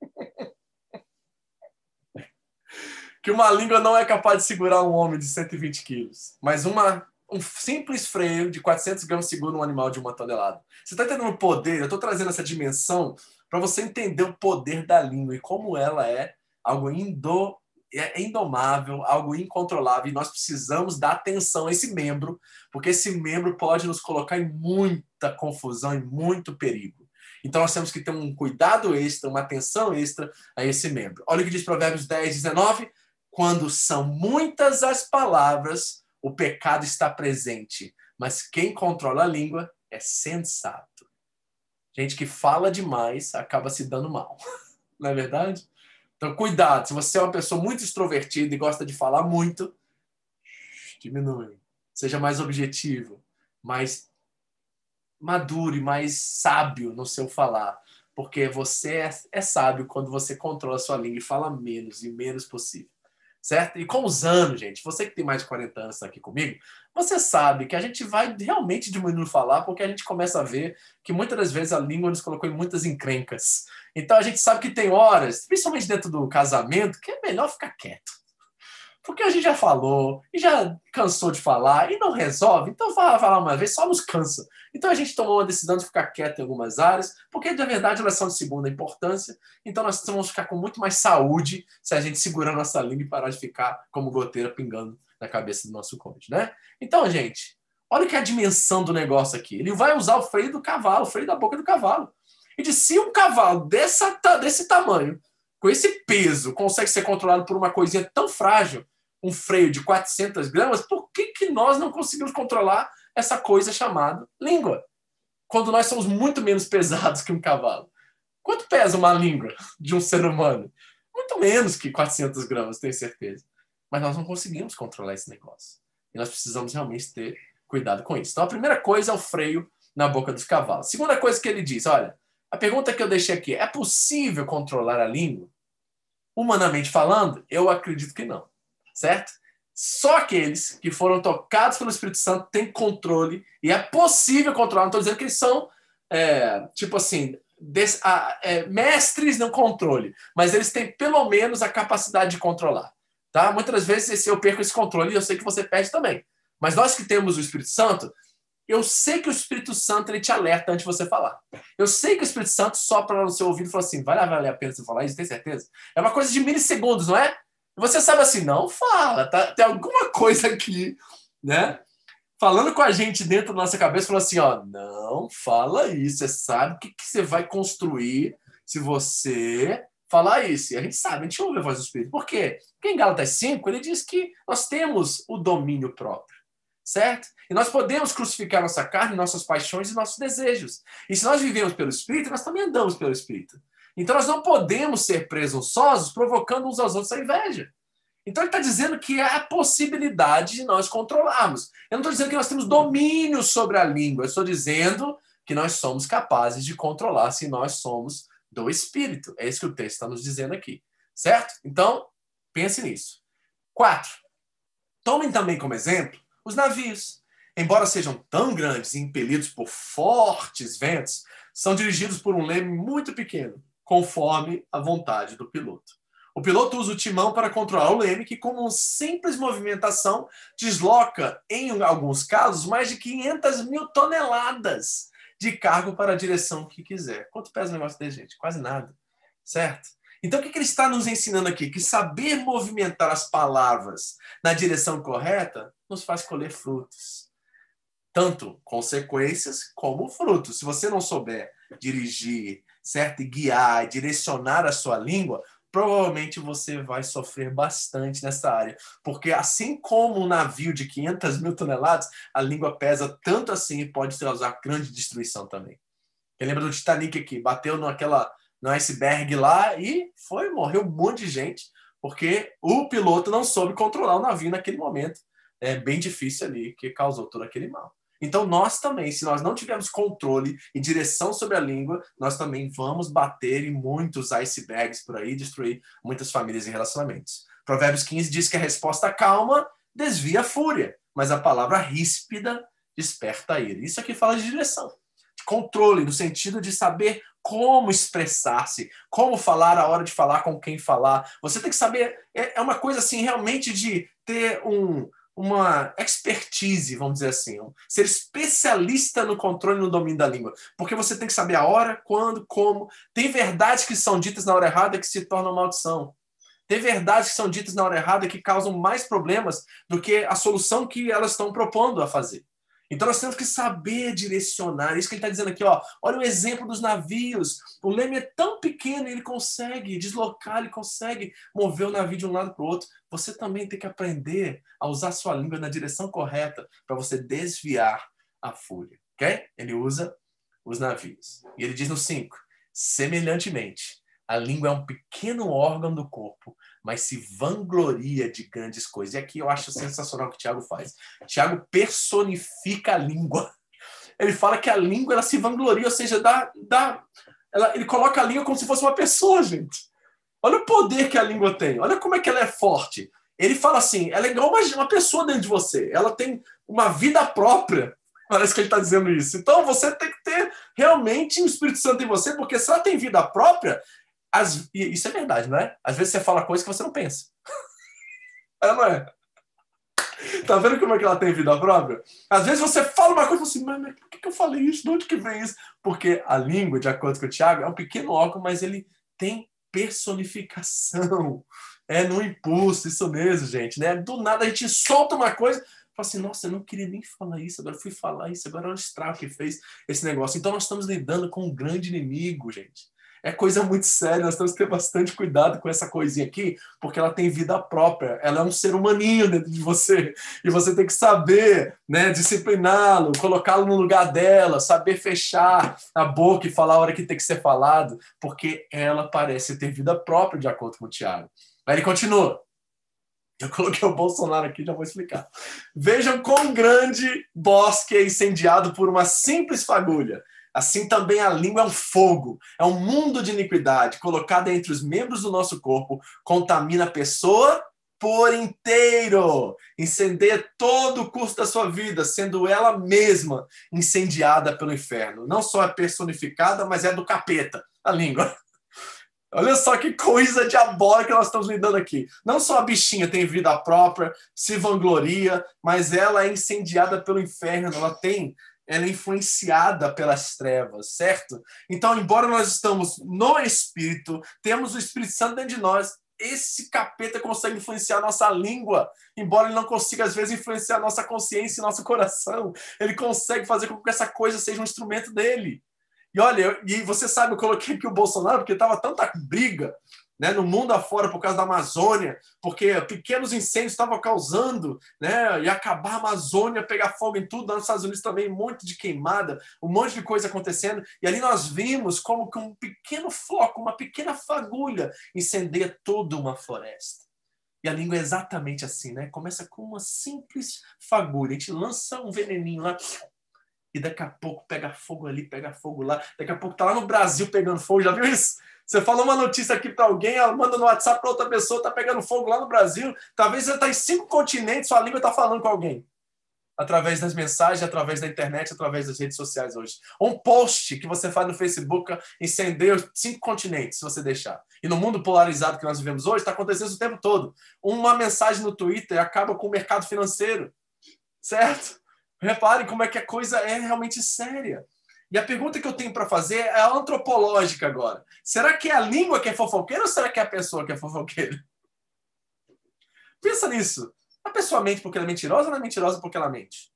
que uma língua não é capaz de segurar um homem de 120 quilos, mas uma, um simples freio de 400 gramas segura um animal de uma tonelada. Você está entendendo o poder? Eu estou trazendo essa dimensão para você entender o poder da língua e como ela é algo indo, é indomável, algo incontrolável, e nós precisamos dar atenção a esse membro, porque esse membro pode nos colocar em muita confusão e muito perigo. Então nós temos que ter um cuidado extra, uma atenção extra a esse membro. Olha o que diz Provérbios 10, 19. Quando são muitas as palavras, o pecado está presente, mas quem controla a língua é sensato. Gente que fala demais acaba se dando mal. Não é verdade? Então, cuidado. Se você é uma pessoa muito extrovertida e gosta de falar muito, diminui. Seja mais objetivo, mais maduro e mais sábio no seu falar. Porque você é, é sábio quando você controla a sua língua e fala menos e menos possível certo? E com os anos, gente, você que tem mais de 40 anos aqui comigo, você sabe que a gente vai realmente diminuindo falar porque a gente começa a ver que muitas das vezes a língua nos colocou em muitas encrencas. Então a gente sabe que tem horas, principalmente dentro do casamento, que é melhor ficar quieto. Porque a gente já falou e já cansou de falar e não resolve, então falar, uma vez só nos cansa. Então a gente tomou uma decisão de ficar quieto em algumas áreas, porque de verdade elas são de segunda importância, então nós vamos ficar com muito mais saúde se a gente segurar nossa língua e parar de ficar como goteira pingando na cabeça do nosso cônjuge, né? Então, gente, olha que é a dimensão do negócio aqui. Ele vai usar o freio do cavalo, o freio da boca do cavalo. E de se um cavalo dessa, desse tamanho, com esse peso, consegue ser controlado por uma coisinha tão frágil, um freio de 400 gramas, por que, que nós não conseguimos controlar essa coisa chamada língua? Quando nós somos muito menos pesados que um cavalo. Quanto pesa uma língua de um ser humano? Muito menos que 400 gramas, tenho certeza. Mas nós não conseguimos controlar esse negócio. E nós precisamos realmente ter cuidado com isso. Então, a primeira coisa é o freio na boca dos cavalos. Segunda coisa que ele diz, olha, a pergunta que eu deixei aqui, é possível controlar a língua? Humanamente falando, eu acredito que não, certo? Só aqueles que foram tocados pelo Espírito Santo têm controle e é possível controlar. Não estou dizendo que eles são, é, tipo assim, des, a, é, mestres no controle, mas eles têm pelo menos a capacidade de controlar. Tá? Muitas vezes eu perco esse controle e eu sei que você perde também. Mas nós que temos o Espírito Santo, eu sei que o Espírito Santo ele te alerta antes de você falar. Eu sei que o Espírito Santo sopra no seu ouvido e fala assim: vai valer a pena você falar isso, tem certeza? É uma coisa de milissegundos, não é? Você sabe assim, não fala, tá? tem alguma coisa aqui, né? Falando com a gente dentro da nossa cabeça, falando assim, ó, não fala isso, você sabe o que, que você vai construir se você falar isso. E a gente sabe, a gente ouve a voz do Espírito. Por quê? Porque em Gálatas 5, ele diz que nós temos o domínio próprio, certo? E nós podemos crucificar nossa carne, nossas paixões e nossos desejos. E se nós vivemos pelo Espírito, nós também andamos pelo Espírito. Então nós não podemos ser presunçosos provocando uns aos outros a inveja. Então ele está dizendo que há a possibilidade de nós controlarmos. Eu não estou dizendo que nós temos domínio sobre a língua, eu estou dizendo que nós somos capazes de controlar se nós somos do Espírito. É isso que o texto está nos dizendo aqui. Certo? Então, pense nisso. Quatro. Tomem também como exemplo os navios. Embora sejam tão grandes e impelidos por fortes ventos, são dirigidos por um leme muito pequeno conforme a vontade do piloto. O piloto usa o timão para controlar o leme, que, com uma simples movimentação, desloca, em alguns casos, mais de 500 mil toneladas de cargo para a direção que quiser. Quanto pesa o negócio dele, gente? Quase nada. Certo? Então, o que ele está nos ensinando aqui? Que saber movimentar as palavras na direção correta nos faz colher frutos. Tanto consequências como frutos. Se você não souber dirigir certo? E guiar, direcionar a sua língua, provavelmente você vai sofrer bastante nessa área. Porque assim como um navio de 500 mil toneladas, a língua pesa tanto assim e pode causar grande destruição também. Eu lembro do Titanic aqui, bateu naquela, no iceberg lá e foi, morreu um monte de gente, porque o piloto não soube controlar o navio naquele momento. É bem difícil ali, que causou todo aquele mal. Então, nós também, se nós não tivermos controle e direção sobre a língua, nós também vamos bater em muitos icebergs por aí, destruir muitas famílias e relacionamentos. Provérbios 15 diz que a resposta calma desvia a fúria, mas a palavra ríspida desperta a ira. Isso aqui fala de direção, de controle, no sentido de saber como expressar-se, como falar a hora de falar com quem falar. Você tem que saber, é, é uma coisa assim, realmente de ter um, uma expertise, vamos dizer assim, ser especialista no controle e no domínio da língua, porque você tem que saber a hora, quando, como. Tem verdades que são ditas na hora errada que se tornam maldição. Tem verdades que são ditas na hora errada que causam mais problemas do que a solução que elas estão propondo a fazer. Então nós temos que saber direcionar. Isso que ele está dizendo aqui, ó. Olha o exemplo dos navios. O leme é tão pequeno, ele consegue deslocar, ele consegue mover o navio de um lado para o outro. Você também tem que aprender a usar sua língua na direção correta para você desviar a fúria. Ok? Ele usa os navios. E ele diz no 5: semelhantemente, a língua é um pequeno órgão do corpo, mas se vangloria de grandes coisas. E aqui eu acho sensacional o que o Tiago faz. Tiago personifica a língua. Ele fala que a língua ela se vangloria, ou seja, dá, dá, ela, ele coloca a língua como se fosse uma pessoa, gente. Olha o poder que a língua tem. Olha como é que ela é forte. Ele fala assim: ela é igual uma, uma pessoa dentro de você. Ela tem uma vida própria. Parece que ele está dizendo isso. Então você tem que ter realmente o Espírito Santo em você, porque se ela tem vida própria, as, isso é verdade, não é? Às vezes você fala coisas que você não pensa. É, não é? Tá vendo como é que ela tem vida própria? Às vezes você fala uma coisa assim, mas, por que, que eu falei isso? De onde que vem isso? Porque a língua, de acordo com o Tiago, é um pequeno órgão, mas ele tem personificação. É no impulso, isso mesmo, gente. Né? Do nada a gente solta uma coisa, fala assim, nossa, eu não queria nem falar isso, agora fui falar isso, agora é o estrago que fez esse negócio. Então nós estamos lidando com um grande inimigo, gente é coisa muito séria, nós temos que ter bastante cuidado com essa coisinha aqui, porque ela tem vida própria, ela é um ser humaninho dentro de você, e você tem que saber, né, discipliná-lo, colocá-lo no lugar dela, saber fechar a boca e falar a hora que tem que ser falado, porque ela parece ter vida própria, de acordo com o Tiago. Aí ele continua. Eu coloquei o Bolsonaro aqui, já vou explicar. Vejam quão grande bosque é incendiado por uma simples fagulha Assim também a língua é um fogo, é um mundo de iniquidade colocada entre os membros do nosso corpo, contamina a pessoa por inteiro, incendeia todo o curso da sua vida, sendo ela mesma incendiada pelo inferno. Não só é personificada, mas é do capeta, a língua. Olha só que coisa diabólica nós estamos lidando aqui. Não só a bichinha tem vida própria, se vangloria, mas ela é incendiada pelo inferno, ela tem, ela é influenciada pelas trevas, certo? Então, embora nós estamos no Espírito, temos o Espírito Santo dentro de nós, esse capeta consegue influenciar nossa língua, embora ele não consiga, às vezes, influenciar nossa consciência e nosso coração. Ele consegue fazer com que essa coisa seja um instrumento dele. E olha, e você sabe, eu coloquei aqui o Bolsonaro porque estava tanta briga né, no mundo afora por causa da Amazônia, porque pequenos incêndios estavam causando, né, e acabar a Amazônia, pegar fogo em tudo, nos Estados Unidos também, um monte de queimada, um monte de coisa acontecendo, e ali nós vimos como que um pequeno floco, uma pequena fagulha incendeia toda uma floresta. E a língua é exatamente assim, né? Começa com uma simples fagulha, a gente lança um veneninho lá, e daqui a pouco pega fogo ali, pega fogo lá, daqui a pouco tá lá no Brasil pegando fogo, já viu isso? Você falou uma notícia aqui para alguém, ela manda no WhatsApp para outra pessoa, tá pegando fogo lá no Brasil. Talvez você está em cinco continentes, sua língua está falando com alguém. Através das mensagens, através da internet, através das redes sociais hoje. Um post que você faz no Facebook incendeia cinco continentes, se você deixar. E no mundo polarizado que nós vivemos hoje, está acontecendo o tempo todo. Uma mensagem no Twitter acaba com o mercado financeiro. Certo? Reparem como é que a coisa é realmente séria. E a pergunta que eu tenho para fazer é antropológica agora. Será que é a língua que é fofoqueira ou será que é a pessoa que é fofoqueira? Pensa nisso. A pessoa mente porque ela é mentirosa ou ela é mentirosa porque ela mente?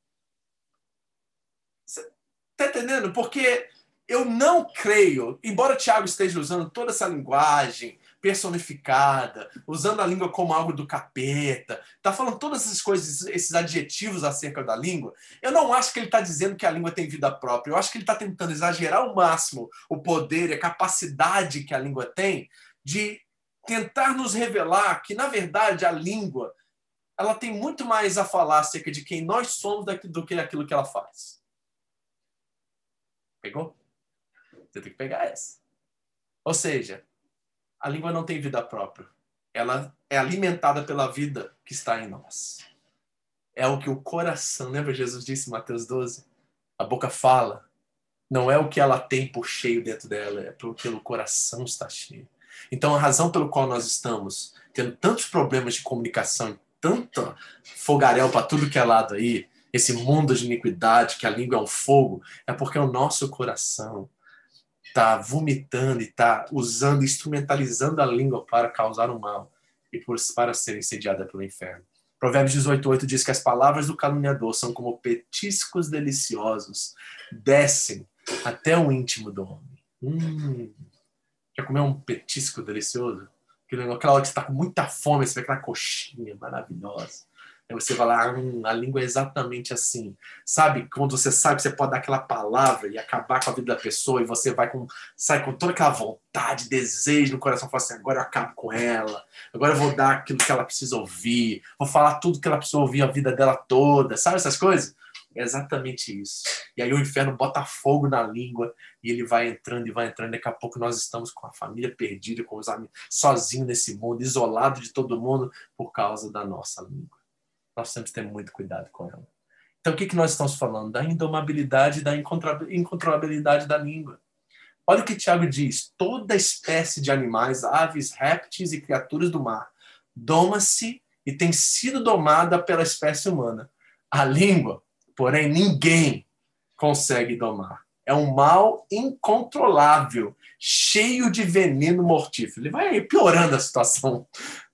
Você tá entendendo? Porque eu não creio, embora Tiago esteja usando toda essa linguagem, personificada, usando a língua como algo do capeta, tá falando todas essas coisas, esses adjetivos acerca da língua. Eu não acho que ele está dizendo que a língua tem vida própria. Eu acho que ele está tentando exagerar ao máximo o poder e a capacidade que a língua tem de tentar nos revelar que, na verdade, a língua ela tem muito mais a falar acerca de quem nós somos do que aquilo que ela faz. Pegou? Você tem que pegar essa. Ou seja, a língua não tem vida própria. Ela é alimentada pela vida que está em nós. É o que o coração, lembra Jesus disse em Mateus 12? A boca fala. Não é o que ela tem por cheio dentro dela, é porque o coração está cheio. Então, a razão pelo qual nós estamos tendo tantos problemas de comunicação, tanto fogaréu para tudo que é lado aí, esse mundo de iniquidade, que a língua é um fogo, é porque o nosso coração está vomitando e está usando, instrumentalizando a língua para causar o um mal e por, para ser incendiada pelo inferno. Provérbios 18:8 diz que as palavras do caluniador são como petiscos deliciosos, descem até o íntimo do homem. Hum, quer comer um petisco delicioso? Aquela hora que você está com muita fome, você vê aquela coxinha maravilhosa. Aí você vai lá, hum, a língua é exatamente assim. Sabe? Quando você sabe você pode dar aquela palavra e acabar com a vida da pessoa e você vai com, sai com toda aquela vontade, desejo no coração, fala assim, agora eu acabo com ela, agora eu vou dar aquilo que ela precisa ouvir, vou falar tudo que ela precisa ouvir a vida dela toda, sabe essas coisas? É exatamente isso. E aí o inferno bota fogo na língua e ele vai entrando e vai entrando. Daqui a pouco nós estamos com a família perdida, com os amigos, sozinho nesse mundo, isolado de todo mundo por causa da nossa língua nós temos que ter muito cuidado com ela. Então, o que, que nós estamos falando? Da indomabilidade da incontrolabilidade da língua. Olha o que Tiago diz: toda espécie de animais, aves, répteis e criaturas do mar doma-se e tem sido domada pela espécie humana. A língua, porém, ninguém consegue domar. É um mal incontrolável, cheio de veneno mortífero. Ele vai piorando a situação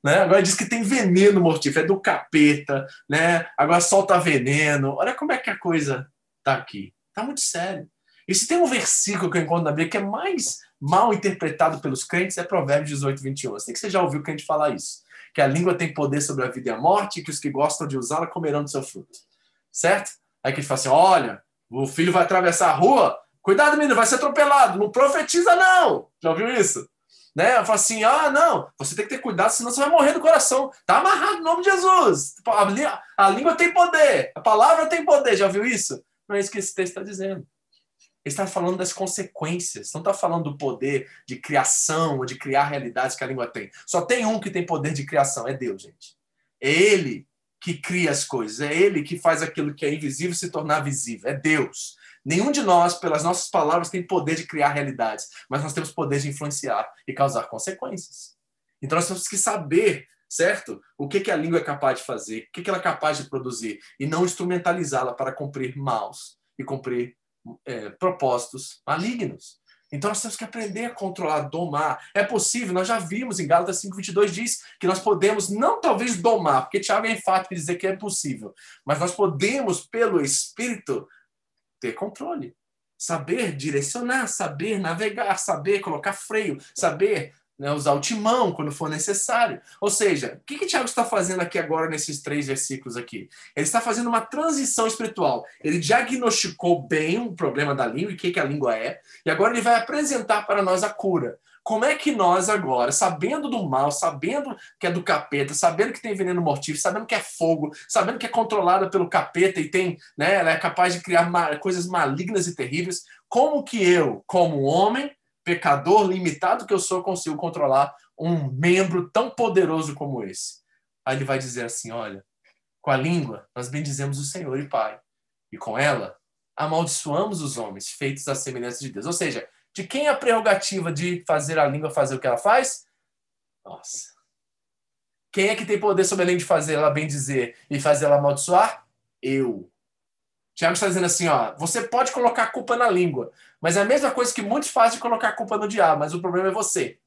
né? Agora diz que tem veneno mortífero, é do capeta, né? Agora solta veneno. Olha como é que a coisa tá aqui. Tá muito sério. E se tem um versículo que eu encontro na Bíblia que é mais mal interpretado pelos crentes, é Provérbios 18, 21. Eu sei que você já ouviu o crente falar isso. Que a língua tem poder sobre a vida e a morte, e que os que gostam de usá-la comerão do seu fruto. Certo? Aí que gente fala assim: olha, o filho vai atravessar a rua, cuidado, menino, vai ser atropelado. Não profetiza, não. Já ouviu isso? Né? Eu falo assim: ah, não, você tem que ter cuidado, senão você vai morrer do coração. Tá amarrado no nome de Jesus. A, a língua tem poder, a palavra tem poder. Já viu isso? Não é isso que esse texto está dizendo. Ele está falando das consequências. Não está falando do poder de criação ou de criar realidades que a língua tem. Só tem um que tem poder de criação, é Deus, gente. É Ele que cria as coisas. É Ele que faz aquilo que é invisível se tornar visível. É Deus. Nenhum de nós, pelas nossas palavras, tem poder de criar realidades, mas nós temos poder de influenciar e causar consequências. Então nós temos que saber, certo? O que, que a língua é capaz de fazer, o que, que ela é capaz de produzir, e não instrumentalizá-la para cumprir maus e cumprir é, propósitos malignos. Então nós temos que aprender a controlar, domar. É possível, nós já vimos em Gálatas 5:22 diz que nós podemos não talvez domar, porque Tiago é enfático em dizer que é possível, mas nós podemos pelo espírito ter controle, saber direcionar, saber navegar, saber colocar freio, saber né, usar o timão quando for necessário. Ou seja, o que, que Tiago está fazendo aqui agora nesses três versículos aqui? Ele está fazendo uma transição espiritual. Ele diagnosticou bem o problema da língua e o que, que a língua é, e agora ele vai apresentar para nós a cura. Como é que nós agora, sabendo do mal, sabendo que é do capeta, sabendo que tem veneno mortífero, sabendo que é fogo, sabendo que é controlada pelo capeta e tem, né, ela é capaz de criar coisas malignas e terríveis, como que eu, como homem, pecador limitado que eu sou, consigo controlar um membro tão poderoso como esse. Aí ele vai dizer assim: olha, com a língua nós bendizemos o Senhor e Pai, e com ela amaldiçoamos os homens, feitos à semelhança de Deus. Ou seja, de quem é a prerrogativa de fazer a língua fazer o que ela faz? Nossa. Quem é que tem poder sobre a língua de fazer ela bem dizer e fazer ela amaldiçoar? Eu. Tiago está dizendo assim, ó, você pode colocar a culpa na língua, mas é a mesma coisa que muitos fazem colocar a culpa no diabo, mas o problema é você.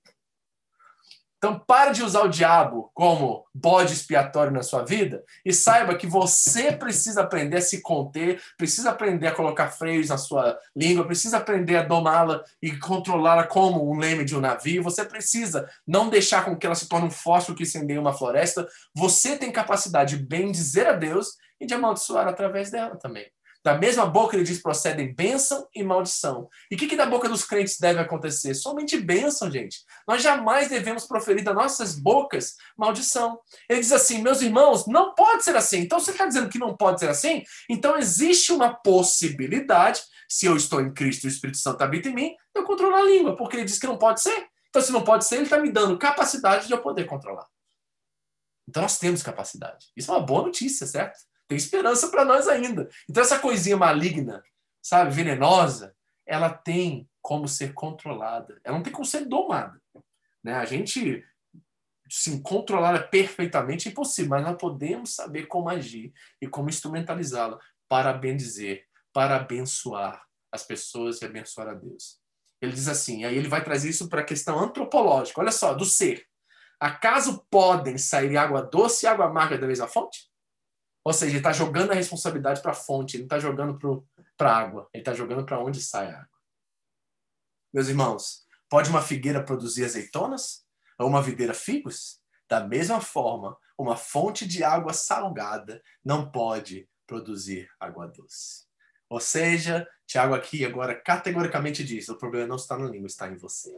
Então para de usar o diabo como bode expiatório na sua vida e saiba que você precisa aprender a se conter, precisa aprender a colocar freios na sua língua, precisa aprender a domá-la e controlá-la como um leme de um navio. Você precisa não deixar com que ela se torne um fósforo que incendeia uma floresta. Você tem capacidade de bem dizer a Deus e de amaldiçoar através dela também. Da mesma boca ele diz procedem bênção e maldição. E o que, que da boca dos crentes deve acontecer? Somente bênção, gente. Nós jamais devemos proferir das nossas bocas maldição. Ele diz assim, meus irmãos, não pode ser assim. Então você está dizendo que não pode ser assim? Então existe uma possibilidade, se eu estou em Cristo e o Espírito Santo habita em mim, eu controlar a língua, porque ele diz que não pode ser. Então se não pode ser, ele está me dando capacidade de eu poder controlar. Então nós temos capacidade. Isso é uma boa notícia, certo? Tem esperança para nós ainda. Então, essa coisinha maligna, sabe, venenosa, ela tem como ser controlada. Ela não tem como ser domada. Né? A gente sim, controlá-la perfeitamente é impossível, mas nós podemos saber como agir e como instrumentalizá-la para bendizer, para abençoar as pessoas e abençoar a Deus. Ele diz assim, aí ele vai trazer isso para a questão antropológica. Olha só, do ser. Acaso podem sair água doce e água amarga da mesma fonte? Ou seja, ele está jogando a responsabilidade para a fonte, ele não está jogando para a água, ele está jogando para onde sai a água. Meus irmãos, pode uma figueira produzir azeitonas? Ou uma videira figos? Da mesma forma, uma fonte de água salgada não pode produzir água doce. Ou seja, Tiago aqui agora categoricamente diz: o problema não está na língua, está em você.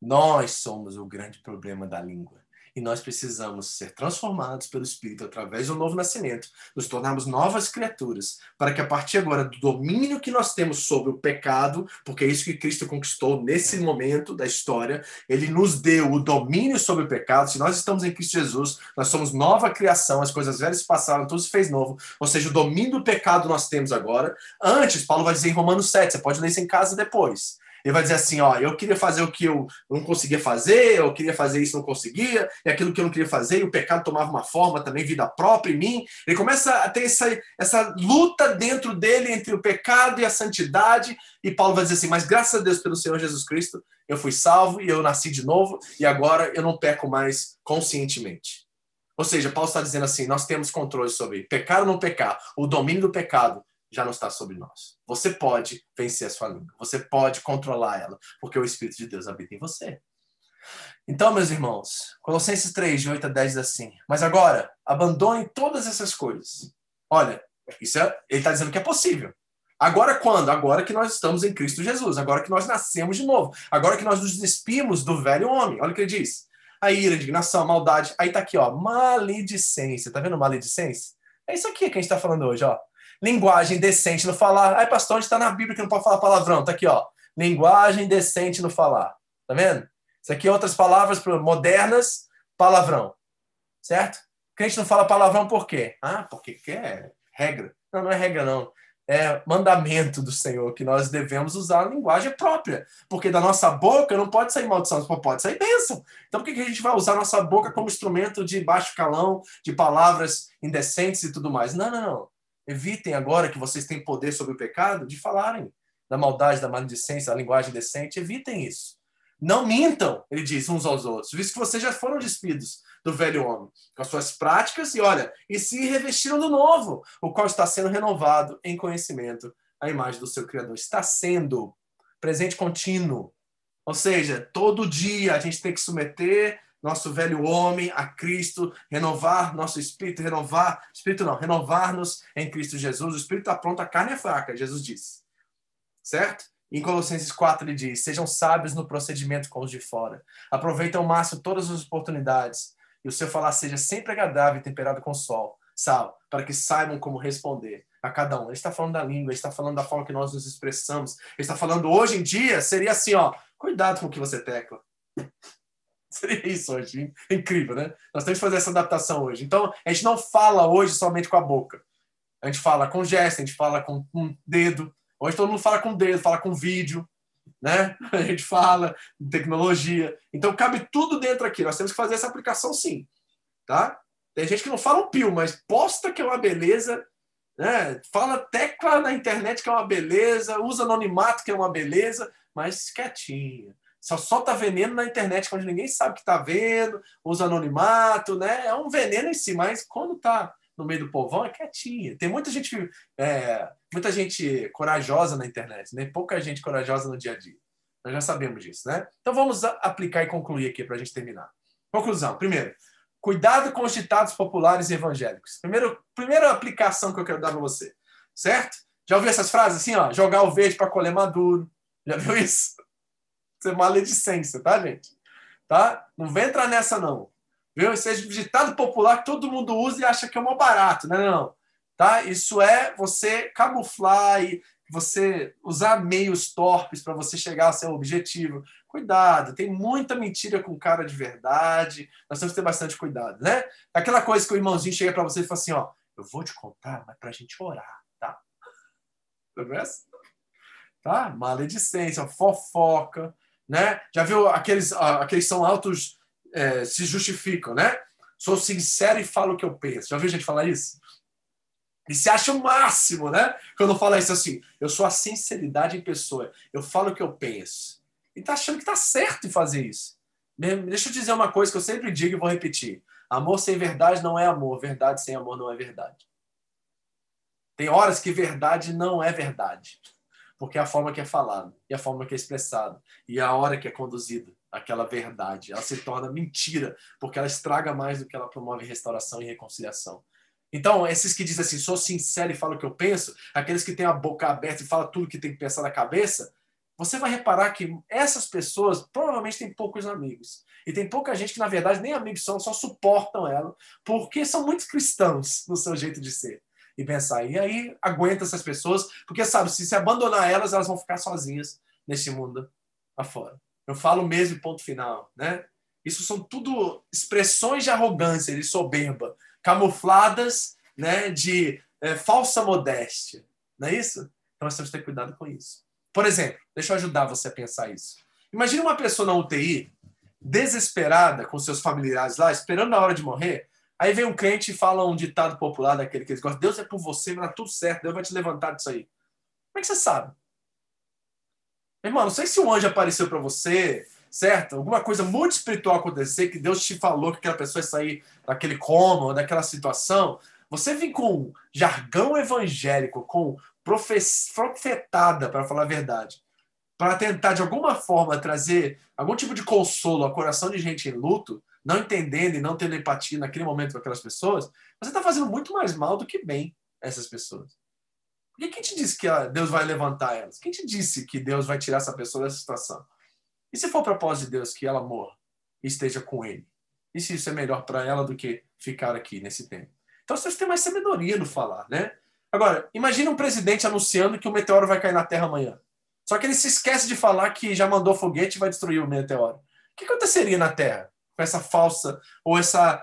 Nós somos o grande problema da língua e nós precisamos ser transformados pelo Espírito através do novo nascimento, nos tornarmos novas criaturas, para que a partir agora do domínio que nós temos sobre o pecado, porque é isso que Cristo conquistou nesse momento da história, ele nos deu o domínio sobre o pecado. Se nós estamos em Cristo Jesus, nós somos nova criação, as coisas velhas passaram, tudo se fez novo. Ou seja, o domínio do pecado nós temos agora. Antes, Paulo vai dizer em Romanos 7, você pode ler isso em casa depois. Ele vai dizer assim, ó, eu queria fazer o que eu não conseguia fazer, eu queria fazer isso não conseguia, e aquilo que eu não queria fazer, e o pecado tomava uma forma também, vida própria em mim. Ele começa a ter essa, essa luta dentro dele entre o pecado e a santidade, e Paulo vai dizer assim, mas graças a Deus pelo Senhor Jesus Cristo, eu fui salvo e eu nasci de novo, e agora eu não peco mais conscientemente. Ou seja, Paulo está dizendo assim, nós temos controle sobre pecar ou não pecar, o domínio do pecado já não está sobre nós. Você pode vencer a sua língua, você pode controlar ela, porque o Espírito de Deus habita em você. Então, meus irmãos, Colossenses 3, de 8 a 10 diz assim: Mas agora, abandone todas essas coisas. Olha, isso é, ele está dizendo que é possível. Agora quando? Agora que nós estamos em Cristo Jesus, agora que nós nascemos de novo, agora que nós nos despimos do velho homem. Olha o que ele diz. A ira, a indignação, a maldade. Aí tá aqui, ó, maledicência. Tá vendo maledicência? É isso aqui que a gente está falando hoje, ó linguagem decente no falar. Ai, pastor, onde está na Bíblia que não pode falar palavrão? Tá aqui, ó. Linguagem decente no falar. Tá vendo? Isso aqui é outras palavras modernas, palavrão. Certo? Crente não fala palavrão por quê? Ah, porque quer regra. Não, não é regra, não. É mandamento do Senhor que nós devemos usar a linguagem própria. Porque da nossa boca não pode sair maldição, pode sair bênção. Então por que a gente vai usar a nossa boca como instrumento de baixo calão, de palavras indecentes e tudo mais? Não, não, não. Evitem agora que vocês têm poder sobre o pecado de falarem da maldade, da maledicência, da linguagem decente. Evitem isso. Não mintam, ele diz, uns aos outros, visto que vocês já foram despidos do velho homem, com as suas práticas, e olha, e se revestiram do novo, o qual está sendo renovado em conhecimento, a imagem do seu Criador. Está sendo presente contínuo. Ou seja, todo dia a gente tem que submeter nosso velho homem a Cristo, renovar nosso espírito, renovar, espírito não, renovar-nos em Cristo Jesus. O espírito está pronto, a carne é fraca, Jesus disse. Certo? Em Colossenses 4 ele diz: Sejam sábios no procedimento com os de fora. Aproveitem ao máximo todas as oportunidades e o seu falar seja sempre agradável e temperado com sol, sal, para que saibam como responder a cada um. Ele está falando da língua, ele está falando da forma que nós nos expressamos. Ele está falando hoje em dia, seria assim, ó, cuidado com o que você tecla. Seria isso hoje. Incrível, né? Nós temos que fazer essa adaptação hoje. Então, a gente não fala hoje somente com a boca. A gente fala com gesto, a gente fala com um dedo. Hoje todo mundo fala com dedo, fala com vídeo né? A gente fala tecnologia. Então cabe tudo dentro aqui. Nós temos que fazer essa aplicação sim, tá? Tem gente que não fala um pio, mas posta que é uma beleza, né? Fala tecla na internet que é uma beleza, usa anonimato que é uma beleza, mas quietinha. Só solta veneno na internet quando ninguém sabe que tá vendo, usa anonimato, né? É um veneno em si, mas quando tá no meio do povão é quietinha. Tem muita gente, é, muita gente corajosa na internet, né? pouca gente corajosa no dia a dia. Nós já sabemos disso, né? Então vamos aplicar e concluir aqui para a gente terminar. Conclusão. Primeiro, cuidado com os ditados populares e evangélicos. Primeiro, primeira aplicação que eu quero dar para você, certo? Já ouviu essas frases assim, ó? Jogar o verde para colher maduro. Já viu isso? É maledicência, tá, gente? Tá? Não vem entrar nessa, não. Viu? Esse é ditado popular que todo mundo usa e acha que é um barato. Não, não. Tá? Isso é você camuflar e você usar meios torpes para você chegar ao seu objetivo. Cuidado, tem muita mentira com cara de verdade. Nós temos que ter bastante cuidado, né? Aquela coisa que o irmãozinho chega para você e fala assim, ó, eu vou te contar, mas para a gente orar, tá? Tá vendo? Tá? Maledicência, fofoca, né? Já viu aqueles, aqueles são altos é, se justificam, né? Sou sincero e falo o que eu penso. Já ouviu gente falar isso? E se acha o máximo, né? Quando fala isso assim, eu sou a sinceridade em pessoa, eu falo o que eu penso. E tá achando que tá certo em fazer isso. Deixa eu dizer uma coisa que eu sempre digo e vou repetir. Amor sem verdade não é amor, verdade sem amor não é verdade. Tem horas que verdade não é verdade, porque é a forma que é falado, e a forma que é expressado, e a hora que é conduzido aquela verdade. Ela se torna mentira, porque ela estraga mais do que ela promove restauração e reconciliação. Então, esses que dizem assim, sou sincero e falo o que eu penso, aqueles que têm a boca aberta e falam tudo que tem que pensar na cabeça, você vai reparar que essas pessoas provavelmente têm poucos amigos. E tem pouca gente que, na verdade, nem amigos são, só suportam ela, porque são muito cristãos no seu jeito de ser e pensar. E aí aguenta essas pessoas, porque sabe, se se abandonar elas, elas vão ficar sozinhas nesse mundo afora. Eu falo mesmo, ponto final, né? Isso são tudo expressões de arrogância, de soberba, camufladas, né, de é, falsa modéstia, não é isso? Então nós temos que ter cuidado com isso. Por exemplo, deixa eu ajudar você a pensar isso. Imagina uma pessoa na UTI, desesperada com seus familiares lá, esperando a hora de morrer. Aí vem um crente e fala um ditado popular daquele que eles gostam: Deus é por você, vai dar tudo certo, Deus vai te levantar disso aí. Como é que você sabe? Irmão, não sei se um anjo apareceu para você, certo? Alguma coisa muito espiritual acontecer, que Deus te falou que aquela pessoa ia sair daquele coma, daquela situação. Você vem com jargão evangélico, com profetada, para falar a verdade, para tentar de alguma forma trazer algum tipo de consolo ao coração de gente em luto, não entendendo e não tendo empatia naquele momento com aquelas pessoas, você está fazendo muito mais mal do que bem essas pessoas. E quem te disse que Deus vai levantar elas? Quem te disse que Deus vai tirar essa pessoa dessa situação? E se for o propósito de Deus que ela morra e esteja com ele? E se isso é melhor para ela do que ficar aqui nesse tempo? Então vocês têm mais sabedoria no falar, né? Agora, imagine um presidente anunciando que o meteoro vai cair na Terra amanhã. Só que ele se esquece de falar que já mandou foguete e vai destruir o meteoro. O que aconteceria na Terra com essa falsa ou essa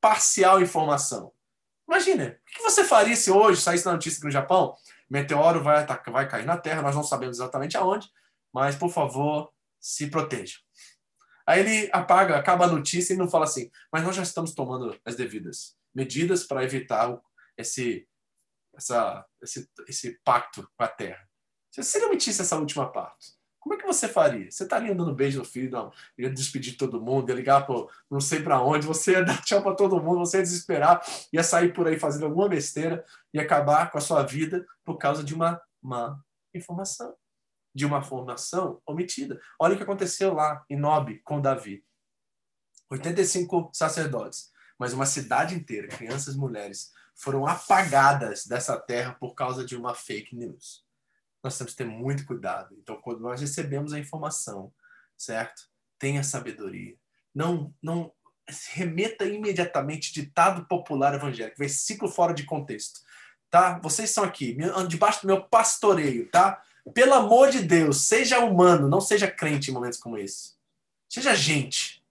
parcial informação? Imagina, o que você faria se hoje saísse na notícia que no Japão meteoro vai, atacar, vai cair na Terra, nós não sabemos exatamente aonde, mas por favor, se proteja. Aí ele apaga, acaba a notícia e não fala assim, mas nós já estamos tomando as devidas medidas para evitar esse, essa, esse, esse pacto com a Terra. Se você omitisse essa última parte, como é que você faria? Você estaria dando beijo no filho, não, ia despedir todo mundo, ia ligar para não sei para onde, você ia dar tchau para todo mundo, você ia desesperar, ia sair por aí fazendo alguma besteira e acabar com a sua vida por causa de uma má informação, de uma formação omitida. Olha o que aconteceu lá em Nob com Davi. 85 sacerdotes, mas uma cidade inteira, crianças e mulheres, foram apagadas dessa terra por causa de uma fake news nós temos que ter muito cuidado. Então, quando nós recebemos a informação, certo? Tenha sabedoria. Não, não remeta imediatamente ditado popular evangélico, versículo fora de contexto, tá? Vocês estão aqui, debaixo do meu pastoreio, tá? Pelo amor de Deus, seja humano, não seja crente em momentos como esse. Seja gente,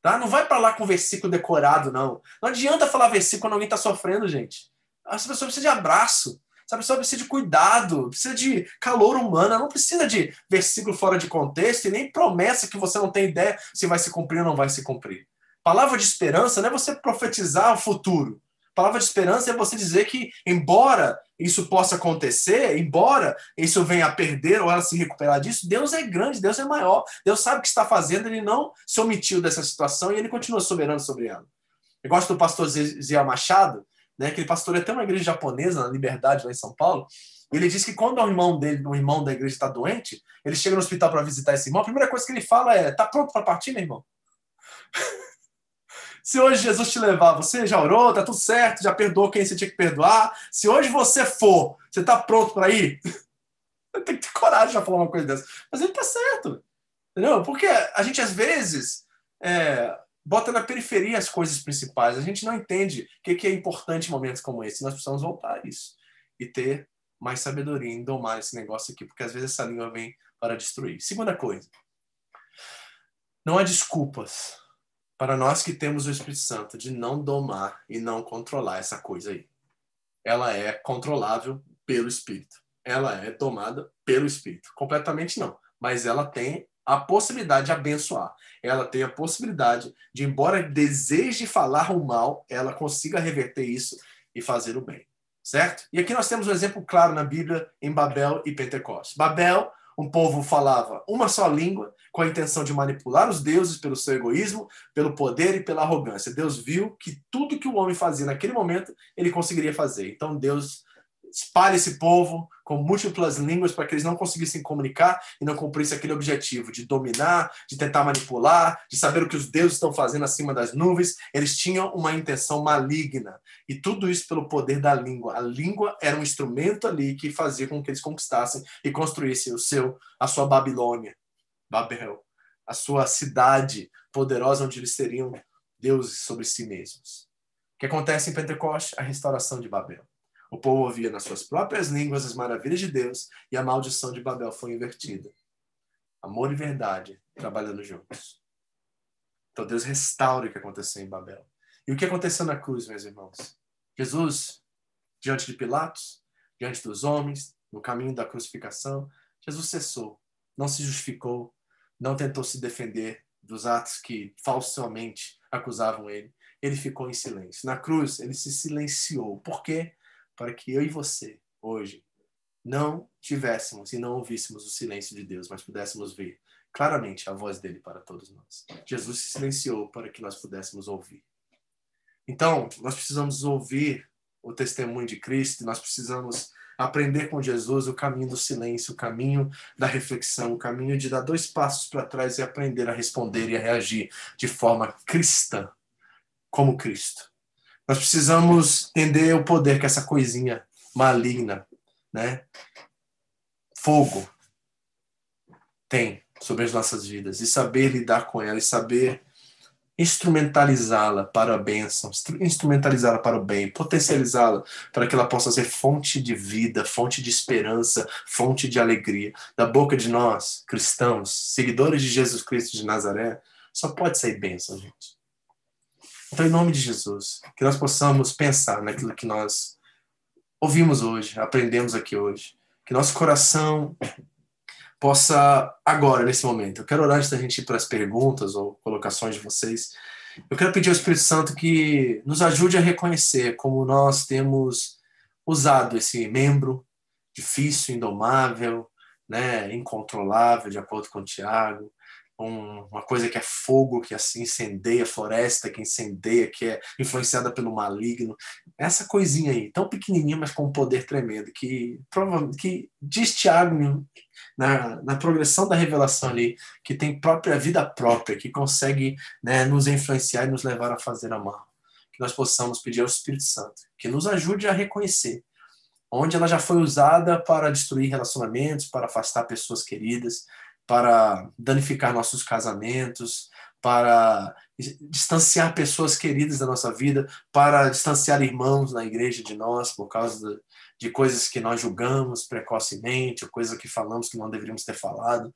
tá? Não vai para lá com versículo decorado, não. Não adianta falar versículo quando alguém está sofrendo, gente. Essa pessoa precisa de abraço. Essa pessoa precisa de cuidado, precisa de calor humano, não precisa de versículo fora de contexto e nem promessa que você não tem ideia se vai se cumprir ou não vai se cumprir. Palavra de esperança não é você profetizar o futuro. Palavra de esperança é você dizer que, embora isso possa acontecer, embora isso venha a perder ou ela se recuperar disso, Deus é grande, Deus é maior, Deus sabe o que está fazendo, ele não se omitiu dessa situação e ele continua soberano sobre ela. Eu gosto do pastor Zé Machado, né, que ele pastoreia até uma igreja japonesa, na Liberdade, lá em São Paulo, e ele diz que quando o irmão dele, o irmão da igreja está doente, ele chega no hospital para visitar esse irmão, a primeira coisa que ele fala é: tá pronto para partir, meu irmão? Se hoje Jesus te levar, você já orou, tá tudo certo, já perdoou quem você tinha que perdoar. Se hoje você for, você tá pronto para ir? Tem que ter coragem de falar uma coisa dessa. Mas ele tá certo. Entendeu? Porque a gente, às vezes, é, bota na periferia as coisas principais. A gente não entende o que é importante em momentos como esse. Nós precisamos voltar a isso e ter mais sabedoria em domar esse negócio aqui, porque às vezes essa língua vem para destruir. Segunda coisa, não há desculpas para nós que temos o Espírito Santo de não domar e não controlar essa coisa aí. Ela é controlável pelo Espírito. Ela é tomada pelo Espírito. Completamente não. Mas ela tem a possibilidade de abençoar. Ela tem a possibilidade de, embora deseje falar o mal, ela consiga reverter isso e fazer o bem. Certo? E aqui nós temos um exemplo claro na Bíblia em Babel e Pentecostes. Babel, um povo falava uma só língua, com a intenção de manipular os deuses pelo seu egoísmo, pelo poder e pela arrogância. Deus viu que tudo que o homem fazia naquele momento, ele conseguiria fazer. Então Deus espalha esse povo com múltiplas línguas para que eles não conseguissem comunicar e não cumprissem aquele objetivo de dominar, de tentar manipular, de saber o que os deuses estão fazendo acima das nuvens. Eles tinham uma intenção maligna. E tudo isso pelo poder da língua. A língua era um instrumento ali que fazia com que eles conquistassem e construíssem o seu, a sua Babilônia, Babel, a sua cidade poderosa onde eles seriam deuses sobre si mesmos. O que acontece em Pentecostes? A restauração de Babel. O povo ouvia nas suas próprias línguas as maravilhas de Deus e a maldição de Babel foi invertida. Amor e verdade trabalhando juntos. Então Deus restaura o que aconteceu em Babel. E o que aconteceu na cruz, meus irmãos? Jesus, diante de Pilatos, diante dos homens, no caminho da crucificação, Jesus cessou, não se justificou, não tentou se defender dos atos que falsamente acusavam ele. Ele ficou em silêncio. Na cruz, ele se silenciou. Por quê? Para que eu e você, hoje, não tivéssemos e não ouvíssemos o silêncio de Deus, mas pudéssemos ver claramente a voz dele para todos nós. Jesus se silenciou para que nós pudéssemos ouvir. Então, nós precisamos ouvir o testemunho de Cristo, nós precisamos aprender com Jesus o caminho do silêncio, o caminho da reflexão, o caminho de dar dois passos para trás e aprender a responder e a reagir de forma cristã, como Cristo. Nós precisamos entender o poder que essa coisinha maligna, né? Fogo tem sobre as nossas vidas e saber lidar com ela e saber instrumentalizá-la para a bênção, instrumentalizá-la para o bem, potencializá-la para que ela possa ser fonte de vida, fonte de esperança, fonte de alegria. Da boca de nós, cristãos, seguidores de Jesus Cristo de Nazaré, só pode sair bênção, gente. Então, em nome de Jesus, que nós possamos pensar naquilo que nós ouvimos hoje, aprendemos aqui hoje. Que nosso coração possa, agora, nesse momento, eu quero orar antes da gente ir para as perguntas ou colocações de vocês. Eu quero pedir ao Espírito Santo que nos ajude a reconhecer como nós temos usado esse membro difícil, indomável, né, incontrolável, de acordo com o Tiago, um, uma coisa que é fogo, que assim incendeia, floresta que incendeia, que é influenciada pelo maligno. Essa coisinha aí, tão pequenininha, mas com um poder tremendo, que, que diz Tiago na, na progressão da revelação ali, que tem própria vida própria, que consegue né, nos influenciar e nos levar a fazer a mal. Que nós possamos pedir ao Espírito Santo que nos ajude a reconhecer onde ela já foi usada para destruir relacionamentos, para afastar pessoas queridas, para danificar nossos casamentos, para distanciar pessoas queridas da nossa vida, para distanciar irmãos na igreja de nós por causa de, coisas que nós julgamos precocemente, ou coisas que falamos que não deveríamos ter falado.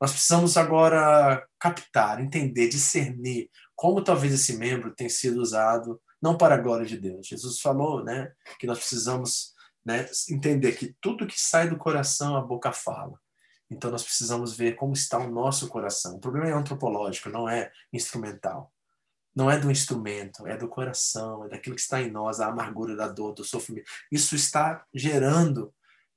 Nós precisamos agora captar, entender, discernir como talvez esse membro tenha sido usado não para a glória de Deus. Jesus falou, né, que nós precisamos né, entender que tudo que sai do coração a boca fala. Então nós precisamos ver como está o nosso coração. O problema é antropológico, não é instrumental. Não é do instrumento, é do coração, é daquilo que está em nós, a amargura, da dor, do sofrimento. Isso está gerando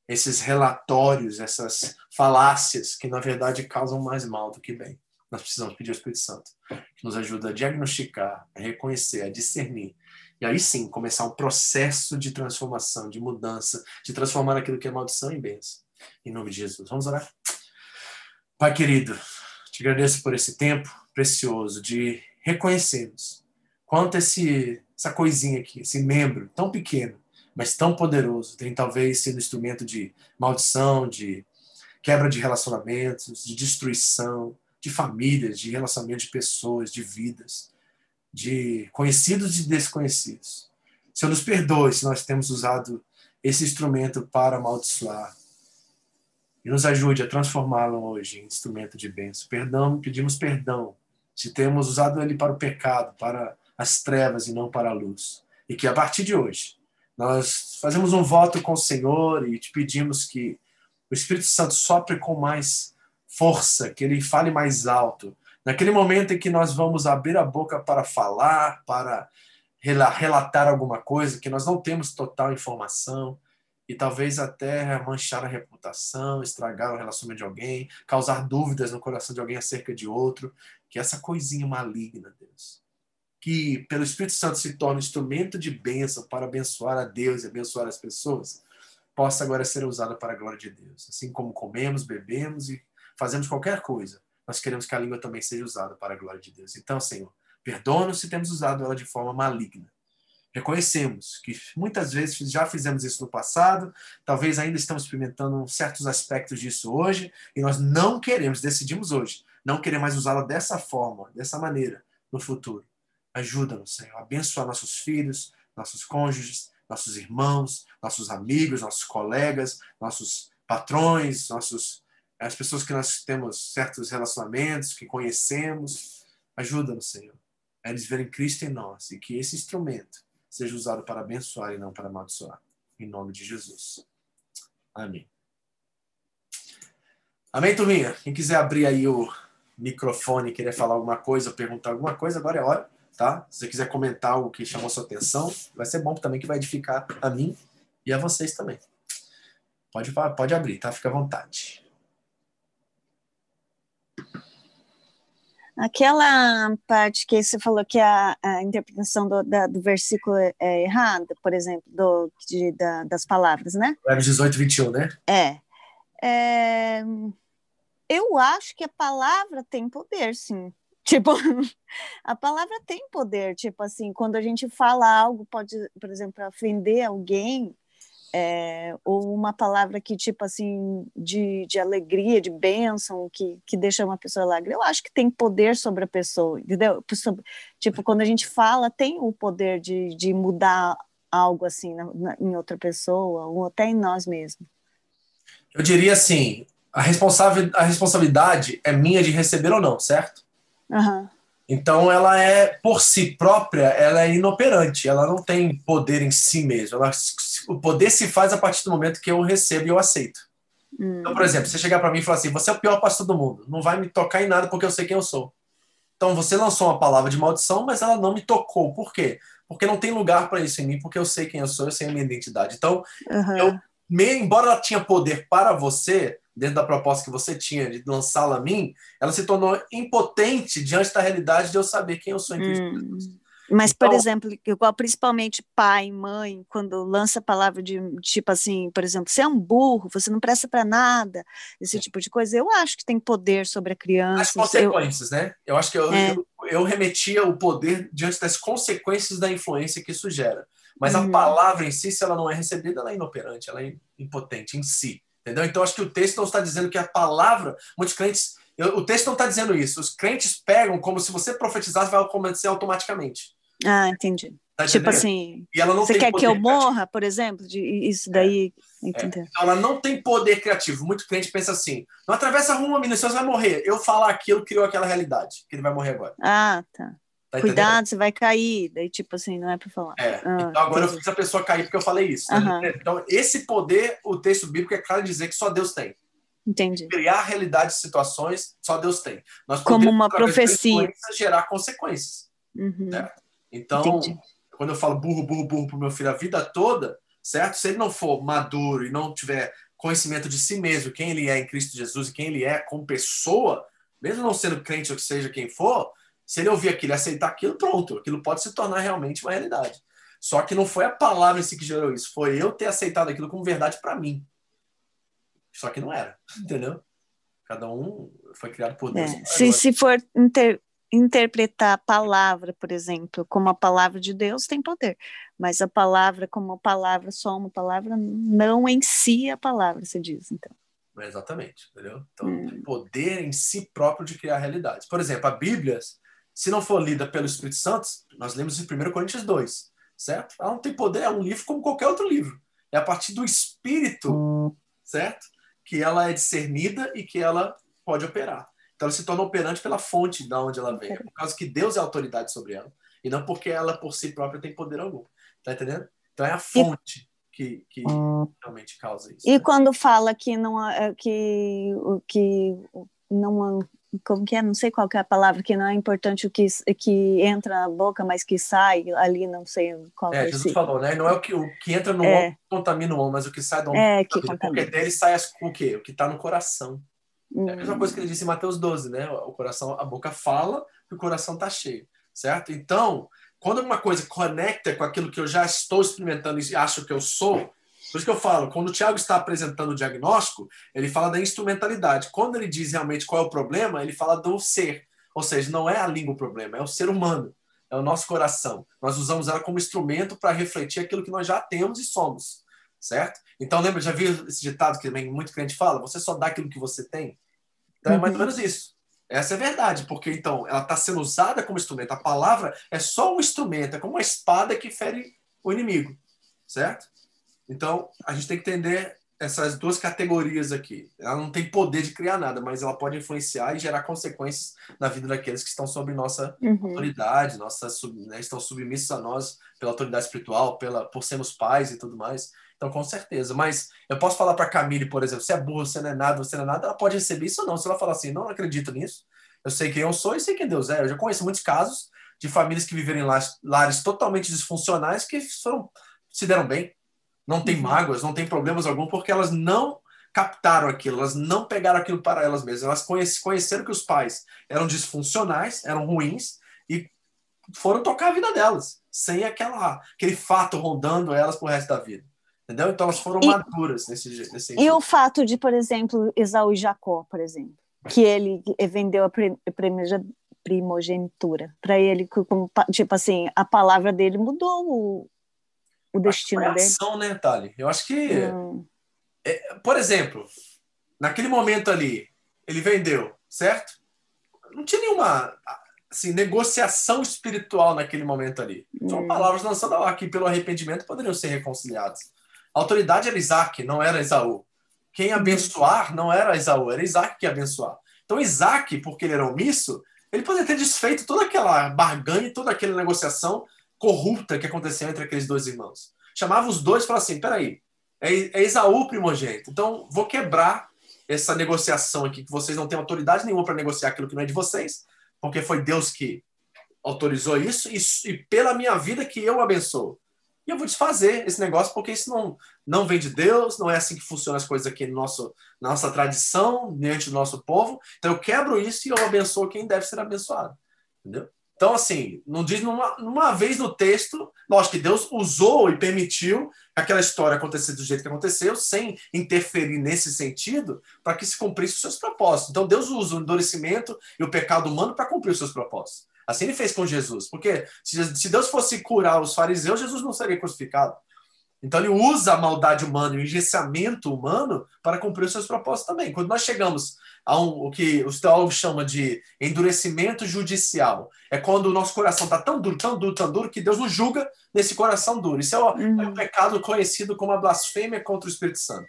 esses relatórios, essas falácias que na verdade causam mais mal do que bem. Nós precisamos pedir ao Espírito Santo que nos ajude a diagnosticar, a reconhecer, a discernir. E aí sim começar um processo de transformação, de mudança, de transformar aquilo que é maldição em bênção. Em nome de Jesus. Vamos orar? Pai querido, te agradeço por esse tempo precioso de reconhecermos quanto esse, essa coisinha aqui, esse membro tão pequeno, mas tão poderoso, tem talvez sido instrumento de maldição, de quebra de relacionamentos, de destruição, de famílias, de relacionamento de pessoas, de vidas, de conhecidos e desconhecidos. Senhor, nos perdoe se nós temos usado esse instrumento para amaldiçoar, e nos ajude a transformá-lo hoje em instrumento de bênção. Perdão, pedimos perdão se temos usado ele para o pecado, para as trevas e não para a luz. E que a partir de hoje nós fazemos um voto com o Senhor e te pedimos que o Espírito Santo sopre com mais força, que ele fale mais alto. Naquele momento em que nós vamos abrir a boca para falar, para relatar alguma coisa, que nós não temos total informação, e talvez até manchar a reputação, estragar o relacionamento de alguém, causar dúvidas no coração de alguém acerca de outro, que essa coisinha maligna, Deus, que pelo Espírito Santo se torna instrumento de bênção para abençoar a Deus e abençoar as pessoas, possa agora ser usada para a glória de Deus. Assim como comemos, bebemos e fazemos qualquer coisa, nós queremos que a língua também seja usada para a glória de Deus. Então, Senhor, perdoa-nos se temos usado ela de forma maligna Reconhecemos que muitas vezes já fizemos isso no passado, talvez ainda estamos experimentando certos aspectos disso hoje, e nós não queremos, decidimos hoje, não querer mais usá-la dessa forma, dessa maneira, no futuro. Ajuda-nos, Senhor, a abençoar nossos filhos, nossos cônjuges, nossos irmãos, nossos amigos, nossos colegas, nossos patrões, nossos as pessoas que nós temos certos relacionamentos, que conhecemos. Ajuda-nos, Senhor, a eles verem Cristo em nós e que esse instrumento seja usado para abençoar e não para amaldiçoar. Em nome de Jesus. Amém. Amém, turminha? Quem quiser abrir aí o microfone, querer falar alguma coisa, perguntar alguma coisa, agora é hora, tá? Se você quiser comentar algo que chamou sua atenção, vai ser bom também que vai edificar a mim e a vocês também. Pode, pode abrir, tá? Fica à vontade. Aquela parte que você falou que a, a interpretação do, da, do versículo é, é errada, por exemplo, do, de, da, das palavras, né? Provérbios 18, 21, né? É. é. Eu acho que a palavra tem poder, sim. Tipo, a palavra tem poder. Tipo assim, quando a gente fala algo, pode, por exemplo, ofender alguém, é, ou uma palavra que, tipo assim, de, de alegria, de bênção, que, que deixa uma pessoa alegre. Eu acho que tem poder sobre a pessoa, entendeu? Tipo, quando a gente fala, tem o poder de, de mudar algo assim na, na, em outra pessoa, ou até em nós mesmos. Eu diria assim, a, responsável, a responsabilidade é minha de receber ou não, certo? Uhum. Então ela é, por si própria, ela é inoperante, ela não tem poder em si mesma. Ela, o poder se faz a partir do momento que eu recebo e eu aceito. Hum. Então, por exemplo, você chegar para mim e falar assim, você é o pior pastor do mundo, não vai me tocar em nada porque eu sei quem eu sou. Então você lançou uma palavra de maldição, mas ela não me tocou. Por quê? Porque não tem lugar para isso em mim, porque eu sei quem eu sou, eu sei a minha identidade. Então, uhum. eu, me, embora ela tinha poder para você, dentro da proposta que você tinha de lançá-la a mim, ela se tornou impotente diante da realidade de eu saber quem eu sou em Cristo hum. Mas, então, por exemplo, igual principalmente pai, mãe, quando lança a palavra de tipo assim, por exemplo, você é um burro, você não presta para nada, esse é. tipo de coisa, eu acho que tem poder sobre a criança. As consequências, eu, né? Eu acho que eu, é. eu, eu, remetia o poder diante das consequências da influência que isso gera. Mas uhum. a palavra em si, se ela não é recebida, ela é inoperante, ela é impotente em si. Entendeu? Então, acho que o texto não está dizendo que a palavra, muitos crentes, eu, o texto não está dizendo isso. Os crentes pegam como se você profetizasse, vai acontecer automaticamente. Ah, entendi. Tá tipo assim, você quer que eu morra, por exemplo? De, isso daí. É. É. Então, ela não tem poder criativo. Muito crente pensa assim: não atravessa a rua, menino, você vai morrer. Eu falar aquilo criou aquela realidade, que ele vai morrer agora. Ah, tá. Tá Cuidado, você vai cair. Daí, tipo assim, não é para falar. É. Ah, então agora entendi. eu fiz a pessoa cair porque eu falei isso. Né? Então, esse poder, o texto bíblico é claro dizer que só Deus tem. Entendi. Criar realidade de situações, só Deus tem. Nós Como uma profecia. gerar consequências. Uhum. Certo? Então, Entendi. quando eu falo burro, burro, burro pro meu filho a vida toda, certo? Se ele não for maduro e não tiver conhecimento de si mesmo, quem ele é em Cristo Jesus e quem ele é como pessoa, mesmo não sendo crente ou que seja quem for, se ele ouvir aquilo e aceitar aquilo, pronto, aquilo pode se tornar realmente uma realidade. Só que não foi a palavra em si que gerou isso, foi eu ter aceitado aquilo como verdade para mim. Só que não era, entendeu? Cada um foi criado por Deus. É. Se, se for inter, interpretar a palavra, por exemplo, como a palavra de Deus, tem poder. Mas a palavra como a palavra, só uma palavra, não em si a palavra, se diz, então. Exatamente, entendeu? Então, hum. poder em si próprio de criar realidades. Por exemplo, a Bíblia se não for lida pelo Espírito Santo, nós lemos em 1 Coríntios 2, certo? Ela não tem poder, é um livro como qualquer outro livro. É a partir do Espírito, certo? Que ela é discernida e que ela pode operar. Então ela se torna operante pela fonte da onde ela vem, por causa que Deus é autoridade sobre ela, e não porque ela por si própria tem poder algum. Tá entendendo? Então é a fonte. Que, que, realmente causa isso. E né? quando fala que não é, que que não como que é, não sei qual é a palavra, que não é importante o que, que entra na boca, mas que sai ali, não sei qual é. É, Jesus falou, né? Não é o que, o que entra no é. homem que contamina o homem, mas o que sai do homem. É, que contamina. Porque dele sai o quê? O que está no coração. Hum. É a mesma coisa que ele disse em Mateus 12, né? O coração, a boca fala e o coração está cheio, certo? Então, quando uma coisa conecta com aquilo que eu já estou experimentando e acho que eu sou, por isso que eu falo, quando o Tiago está apresentando o diagnóstico, ele fala da instrumentalidade. Quando ele diz realmente qual é o problema, ele fala do ser. Ou seja, não é a língua o problema, é o ser humano, é o nosso coração. Nós usamos ela como instrumento para refletir aquilo que nós já temos e somos, certo? Então, lembra, já viu esse ditado que também muito crente fala? Você só dá aquilo que você tem? Então, é mais ou uhum. menos isso. Essa é a verdade, porque então ela está sendo usada como instrumento. A palavra é só um instrumento, é como uma espada que fere o inimigo, certo? Então, a gente tem que entender essas duas categorias aqui. Ela não tem poder de criar nada, mas ela pode influenciar e gerar consequências na vida daqueles que estão sob nossa uhum. autoridade, nossa, né, estão submissos a nós pela autoridade espiritual, pela, por sermos pais e tudo mais. Então, com certeza. Mas eu posso falar para a Camille, por exemplo, se é burro, você não é nada, você não é nada, ela pode receber isso ou não. Se ela falar assim, não acredito nisso, eu sei quem eu sou e sei quem Deus é. Eu já conheço muitos casos de famílias que viveram em lares, lares totalmente disfuncionais que foram, se deram bem, não tem uhum. mágoas, não tem problemas algum, porque elas não captaram aquilo, elas não pegaram aquilo para elas mesmas. Elas conheceram que os pais eram disfuncionais, eram ruins, e foram tocar a vida delas, sem aquela, aquele fato rondando elas pro resto da vida. Entendeu? Então elas foram e, maduras nesse, nesse. E o fato de, por exemplo, Esaú e Jacó, por exemplo, que ele vendeu a primogenitura para ele, como, tipo assim, a palavra dele mudou o, o destino é dele. ação, né, Thali? Eu acho que, Hum, é, por exemplo, naquele momento ali, ele vendeu, certo? Não tinha nenhuma assim, negociação espiritual naquele momento ali. São Hum. palavras lançadas ao ar que, pelo arrependimento, poderiam ser reconciliadas. A autoridade era Isaac, não era Esaú. Quem abençoar não era Esaú, era Isaac que ia abençoar. Então, Isaac, porque ele era omisso, ele poderia ter desfeito toda aquela barganha, toda aquela negociação corrupta que aconteceu entre aqueles dois irmãos. Chamava os dois e falava assim: peraí, é, é Esaú primogênito, então vou quebrar essa negociação aqui, que vocês não têm autoridade nenhuma para negociar aquilo que não é de vocês, porque foi Deus que autorizou isso, e, e pela minha vida que eu abençoo. E eu vou desfazer esse negócio, porque isso não, não vem de Deus, não é assim que funcionam as coisas aqui no nosso, na nossa tradição, diante do nosso povo. Então eu quebro isso e eu abençoo quem deve ser abençoado. Entendeu? Então, assim, não diz numa, numa vez no texto, lógico que Deus usou e permitiu que aquela história acontecesse do jeito que aconteceu, sem interferir nesse sentido, para que se cumprisse os seus propósitos. Então, Deus usa o endurecimento e o pecado humano para cumprir os seus propósitos. Assim ele fez com Jesus. Porque se Deus fosse curar os fariseus, Jesus não seria crucificado. Então ele usa a maldade humana e o engessamento humano para cumprir os seus propósitos também. Quando nós chegamos um, o que os teólogos chamam de endurecimento judicial, é quando o nosso coração está tão duro, tão duro, tão duro, que Deus nos julga nesse coração duro. Isso é o, Uhum. é o pecado conhecido como a blasfêmia contra o Espírito Santo.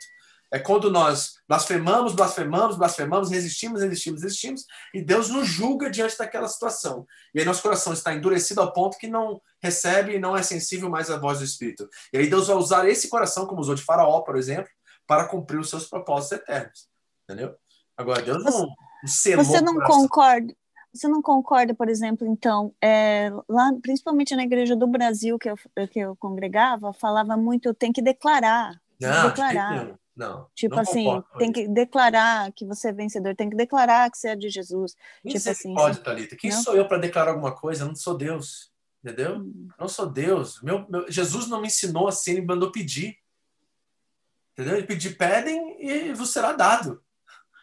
É quando nós blasfemamos, blasfemamos, blasfemamos, resistimos, resistimos, resistimos, e Deus nos julga diante daquela situação. E aí nosso coração está endurecido ao ponto que não recebe e não é sensível mais à voz do Espírito. E aí Deus vai usar esse coração, como usou de Faraó, por exemplo, para cumprir os seus propósitos eternos. Entendeu? Agora, Deus não, Você o não concorda? Você não concorda, por exemplo, então, é, lá, principalmente na igreja do Brasil que eu, que eu congregava, falava muito, tem que declarar, que Não, de declarar. nenhum. Não, Tipo não assim, concordo tem que declarar que você é vencedor, tem que declarar que você é de Jesus. tipo assim, Misericórdia, Thalita. Quem não? sou eu para declarar alguma coisa? Eu não sou Deus. Entendeu? Hum. Eu não sou Deus. Meu, meu- Jesus não me ensinou assim, ele me mandou pedir. Entendeu? Ele pediu, pedem e vos será dado.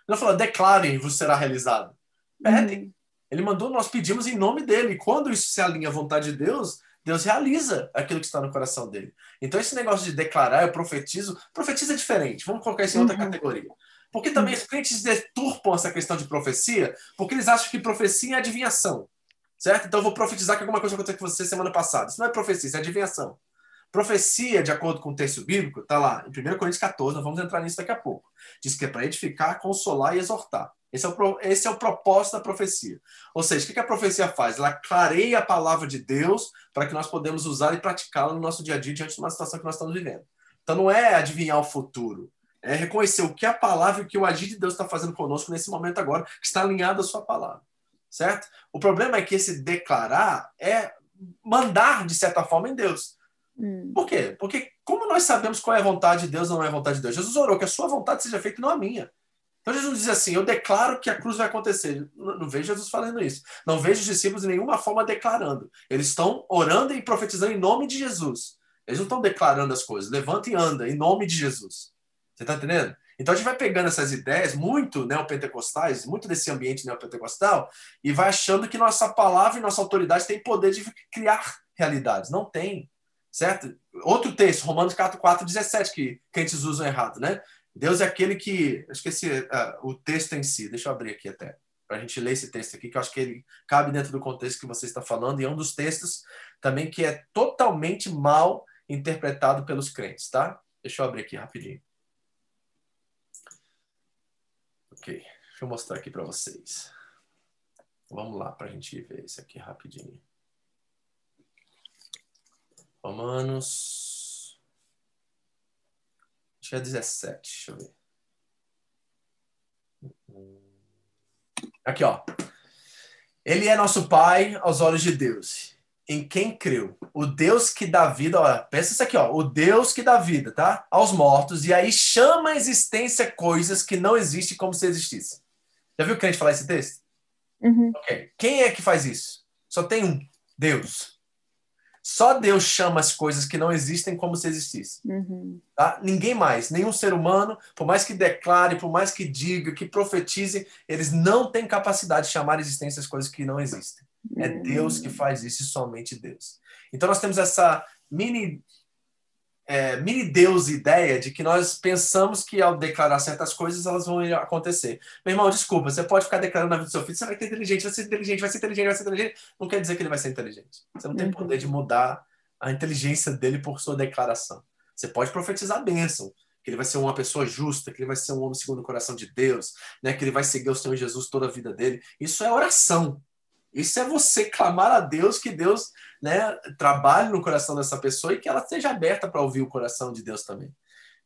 Ele não falou, declarem e vos será realizado. Pedem. Uhum. Ele mandou, nós pedimos em nome dele. E quando isso se alinha à vontade de Deus, Deus realiza aquilo que está no coração dele. Então, esse negócio de declarar, eu profetizo, profetiza é diferente. Vamos colocar isso em outra Uhum. categoria. Porque também os crentes deturpam essa questão de profecia, porque eles acham que profecia é adivinhação. Certo? Então, eu vou profetizar que alguma coisa aconteceu com você semana passada. Isso não é profecia, isso é adivinhação. Profecia, de acordo com o texto bíblico, está lá em 1 Coríntios 14, nós vamos entrar nisso daqui a pouco. Diz que é para edificar, consolar e exortar. Esse é, o, esse é o propósito da profecia. Ou seja, o que que a profecia faz? Ela clareia a palavra de Deus para que nós podemos usar e praticá-la no nosso dia a dia diante de uma situação que nós estamos vivendo. Então não é adivinhar o futuro, é reconhecer o que a palavra e o que o agir de Deus está fazendo conosco nesse momento agora, que está alinhado à sua palavra. Certo? O problema é que esse declarar é mandar, de certa forma, em Deus. Hum. Por quê? Porque como nós sabemos qual é a vontade de Deus ou não é a vontade de Deus? Jesus orou que a sua vontade seja feita e não a minha. Então Jesus diz assim: Eu declaro que a cruz vai acontecer. Não, não vejo Jesus falando isso. Não vejo os discípulos de nenhuma forma declarando. Eles estão orando e profetizando em nome de Jesus. Eles não estão declarando as coisas. Levanta e anda em nome de Jesus. Você está entendendo? Então a gente vai pegando essas ideias, muito neopentecostais, muito desse ambiente neopentecostal, e vai achando que nossa palavra e nossa autoridade tem poder de criar realidades. Não tem. Certo? Outro texto, Romanos 4, 4 17, que crentes usam errado, né? Deus é aquele que. Eu esqueci ah, o texto em si, deixa eu abrir aqui até, para a gente ler esse texto aqui, que eu acho que ele cabe dentro do contexto que você está falando, e é um dos textos também que é totalmente mal interpretado pelos crentes, tá? Deixa eu abrir aqui rapidinho. Ok, deixa eu mostrar aqui para vocês. Vamos lá, para a gente ver isso aqui rapidinho. Romanos. Acho que é 17, deixa eu ver. Aqui, ó. Ele é nosso Pai aos olhos de Deus, em quem creu. O Deus que dá vida, ó, pensa isso aqui, ó. O Deus que dá vida, tá? Aos mortos, e aí chama a existência coisas que não existem como se existissem. Já viu o crente falar esse texto? Uhum. Ok. Quem é que faz isso? Só tem um: Deus. Só Deus chama as coisas que não existem como se existissem. Uhum. Tá? Ninguém mais, nenhum ser humano, por mais que declare, por mais que diga, que profetize, eles não têm capacidade de chamar a existência as coisas que não existem. É Deus que faz isso e somente Deus. Então nós temos essa mini é, mini-deus ideia de que nós pensamos que ao declarar certas coisas elas vão acontecer. Meu irmão, desculpa, você pode ficar declarando na vida do seu filho, você vai ser inteligente, vai ser inteligente, vai ser inteligente, vai ser inteligente. Não quer dizer que ele vai ser inteligente. Você não tem uhum. poder de mudar a inteligência dele por sua declaração. Você pode profetizar a bênção, que ele vai ser uma pessoa justa, que ele vai ser um homem segundo o coração de Deus, né? que ele vai seguir o Senhor Jesus toda a vida dele. Isso é oração. Isso é você clamar a Deus que Deus né, trabalhe no coração dessa pessoa e que ela esteja aberta para ouvir o coração de Deus também.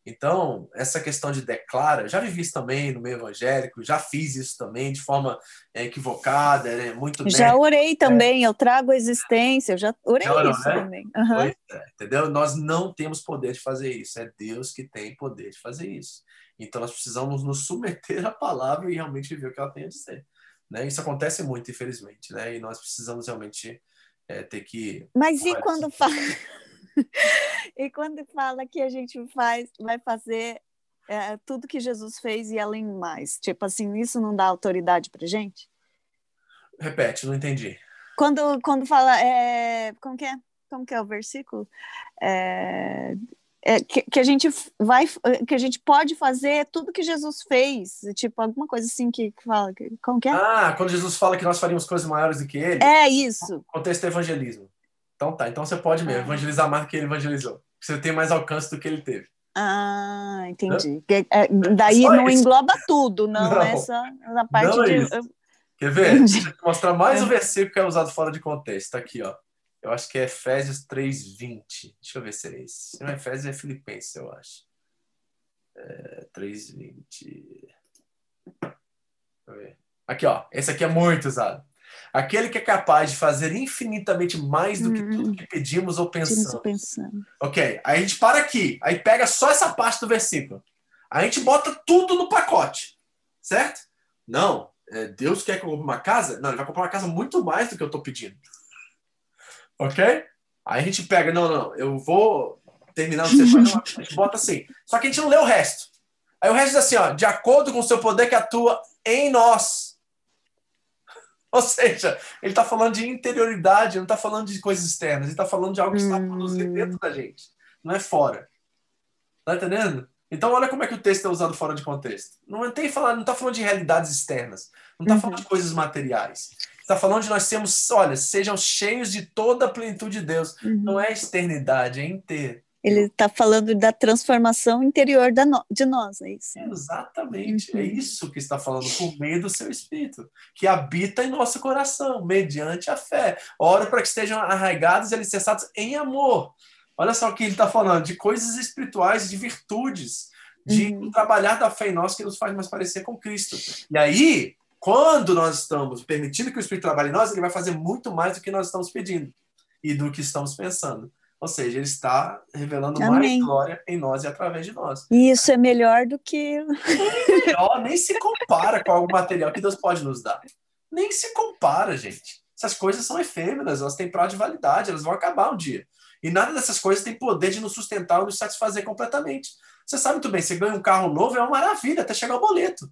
Então, essa questão de declara, já vivi isso também no meio evangélico, já fiz isso também de forma é, equivocada, né, muito Já orei também, é. eu trago a existência, eu já orei já orou, isso né? também. Uhum. É, entendeu? Nós não temos poder de fazer isso, é Deus que tem poder de fazer isso. Então, nós precisamos nos submeter à palavra e realmente ver o que ela tem a dizer. Né? Isso acontece muito, infelizmente, né? e nós precisamos realmente é, ter que. Mas e quando fala. e quando fala que a gente faz, vai fazer é, tudo que Jesus fez e além mais? Tipo assim, isso não dá autoridade para gente? Repete, não entendi. Quando, quando fala. É, como que é? Como que é o versículo? É, é, que, que, a gente vai, que a gente pode fazer tudo que Jesus fez, tipo alguma coisa assim que, que fala, como que é? Ah, quando Jesus fala que nós faríamos coisas maiores do que ele. É isso. Contexto é evangelismo. Então tá, então você pode mesmo ah. evangelizar mais do que ele evangelizou. Você tem mais alcance do que ele teve. Ah, entendi. Que, é, daí só não isso. engloba tudo, não, não. essa na parte não de. Isso. Quer ver? Deixa eu mostrar mais é. o versículo que é usado fora de contexto. Tá aqui, ó. Eu acho que é Efésios 3:20. Deixa eu ver se é esse. Se não é Efésios, é Filipenses, eu acho. É, 3:20. Aqui, ó. Esse aqui é muito usado. Aquele que é capaz de fazer infinitamente mais do que tudo hum. que pedimos ou pensamos. pensando. Ok, aí a gente para aqui, aí pega só essa parte do versículo. Aí a gente bota tudo no pacote, certo? Não, é, Deus quer que eu compre uma casa? Não, ele vai comprar uma casa muito mais do que eu estou pedindo. Ok? Aí a gente pega, não, não, eu vou terminar o a gente bota assim. Só que a gente não lê o resto. Aí o resto diz assim, ó, de acordo com o seu poder que atua em nós. Ou seja, ele está falando de interioridade, não está falando de coisas externas, ele está falando de algo que está produzindo hum. dentro da gente, não é fora. Tá entendendo? Então, olha como é que o texto é usado fora de contexto. Não tem falar, não está falando de realidades externas, não está uhum. falando de coisas materiais. Está falando de nós sermos, olha, sejam cheios de toda a plenitude de Deus. Uhum. Não é externidade, é inteiro. Ele está falando da transformação interior no, de nós, é isso? Exatamente, é uhum. é isso que está falando por meio do seu Espírito, que habita em nosso coração, mediante a fé. Oro para que estejam arraigados e alicerçados em amor. Olha só o que ele está falando, de coisas espirituais, de virtudes, de uhum. trabalhar da fé em nós que nos faz mais parecer com Cristo. E aí, quando nós estamos permitindo que o Espírito trabalhe em nós, ele vai fazer muito mais do que nós estamos pedindo e do que estamos pensando. Ou seja, ele está revelando Amém. mais glória em nós e através de nós. E isso é melhor do que. melhor, nem se compara com algum material que Deus pode nos dar. Nem se compara, gente. Essas coisas são efêmeras, elas têm prazo de validade, elas vão acabar um dia. E nada dessas coisas tem poder de nos sustentar ou nos satisfazer completamente. Você sabe muito bem, você ganha um carro novo, é uma maravilha, até chegar o boleto.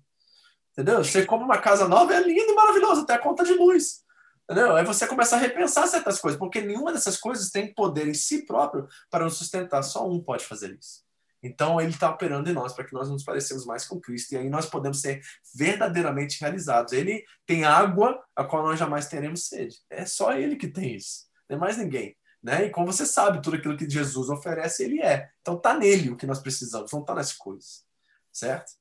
Entendeu? Você compra uma casa nova, é lindo e maravilhoso, até a conta de luz. Entendeu? Aí você começa a repensar certas coisas, porque nenhuma dessas coisas tem poder em si próprio para nos sustentar. Só um pode fazer isso. Então ele está operando em nós para que nós nos parecemos mais com Cristo e aí nós podemos ser verdadeiramente realizados. Ele tem água a qual nós jamais teremos sede. É só ele que tem isso, não é mais ninguém. Né? E como você sabe, tudo aquilo que Jesus oferece, ele é. Então está nele o que nós precisamos, não está nas coisas, certo?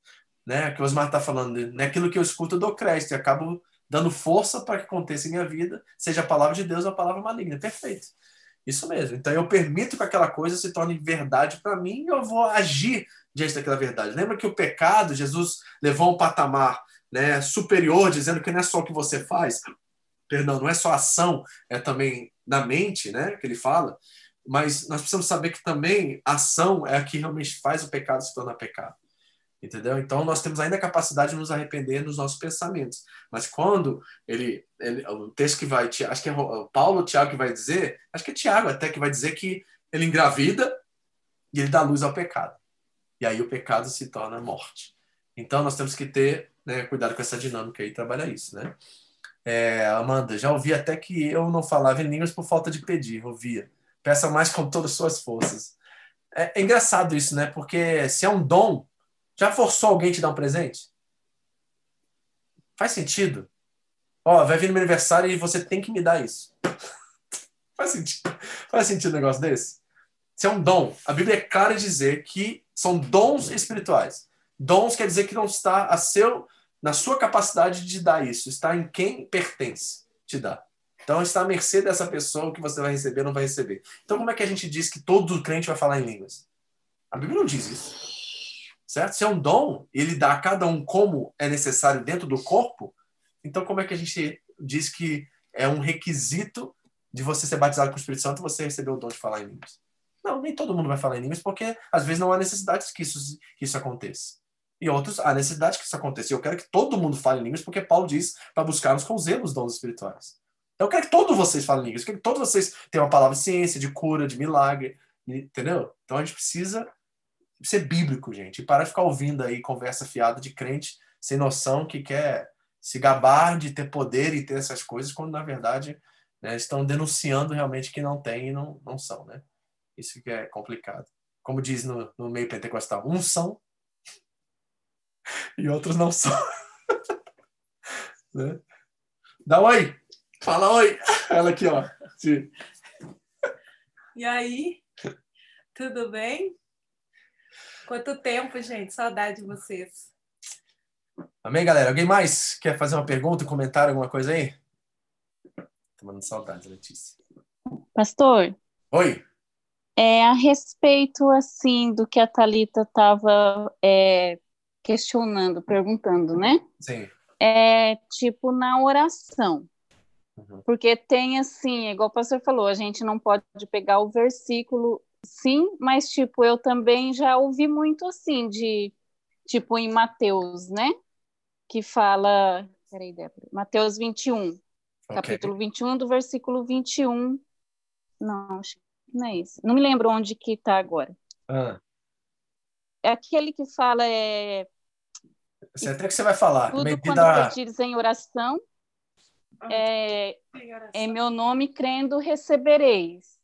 Né? O que o Osmar está falando, né? que eu escuto eu dou crédito e acabo dando força para que aconteça em minha vida, seja a palavra de Deus ou a palavra maligna. Perfeito. Isso mesmo. Então eu permito que aquela coisa se torne verdade para mim e eu vou agir diante daquela verdade. Lembra que o pecado, Jesus levou um patamar né, superior, dizendo que não é só o que você faz, perdão, não é só ação, é também na mente, né, que ele fala, mas nós precisamos saber que também ação é a que realmente faz o pecado se tornar pecado. Entendeu? Então nós temos ainda a capacidade de nos arrepender nos nossos pensamentos. Mas quando ele, ele o texto que vai, acho que é Paulo Tiago que vai dizer, acho que é Tiago até que vai dizer que ele engravida e ele dá luz ao pecado. E aí o pecado se torna morte. Então nós temos que ter né, cuidado com essa dinâmica e trabalhar isso, né? É, Amanda, já ouvi até que eu não falava em línguas por falta de pedir, ouvia. Peça mais com todas as suas forças. É, é engraçado isso, né? Porque se é um dom, já forçou alguém te dar um presente? Faz sentido? Ó, vai vir no meu aniversário e você tem que me dar isso. Faz sentido. Faz sentido um negócio desse? Se é um dom, a Bíblia é clara em dizer que são dons espirituais. Dons quer dizer que não está a seu, na sua capacidade de dar isso, está em quem pertence te dar. Então está à mercê dessa pessoa que você vai receber ou não vai receber. Então como é que a gente diz que todo crente vai falar em línguas? A Bíblia não diz isso. Certo? Se é um dom, ele dá a cada um como é necessário dentro do corpo, então como é que a gente diz que é um requisito de você ser batizado com o Espírito Santo você receber o dom de falar em línguas? Não, nem todo mundo vai falar em línguas, porque às vezes não há necessidade que isso, que isso aconteça. E outros, há necessidade que isso aconteça. Eu quero que todo mundo fale línguas, porque Paulo diz para buscarmos com zelo os dons espirituais. Então eu quero que todos vocês falem línguas, eu quero que todos vocês tenham uma palavra de ciência, de cura, de milagre, entendeu? Então a gente precisa ser bíblico, gente, e parar de ficar ouvindo aí conversa fiada de crente sem noção que quer se gabar de ter poder e ter essas coisas, quando na verdade né, estão denunciando realmente que não tem e não, não são, né? Isso que é complicado. Como diz no, no meio pentecostal, uns são e outros não são. né? Dá oi! Fala oi! Ela aqui, ó. Sim. E aí? Tudo bem? Quanto tempo, gente? Saudade de vocês. Amém, galera? Alguém mais quer fazer uma pergunta, comentar alguma coisa aí? Tô mandando saudades, Letícia. Pastor. Oi. É, a respeito, assim, do que a Thalita estava é, questionando, perguntando, né? Sim. É, tipo, na oração. Uhum. Porque tem, assim, igual o pastor falou, a gente não pode pegar o versículo, sim, mas, tipo, eu também já ouvi muito, assim, de, tipo, em Mateus, né? Que fala, peraí, Débora, Mateus 21, okay. capítulo 21, do versículo 21, não, acho não é isso. Não me lembro onde que está agora. Ah. É aquele que fala é. Sei até que você vai falar. Tudo medida... quando pedires em oração, é, em meu nome crendo recebereis.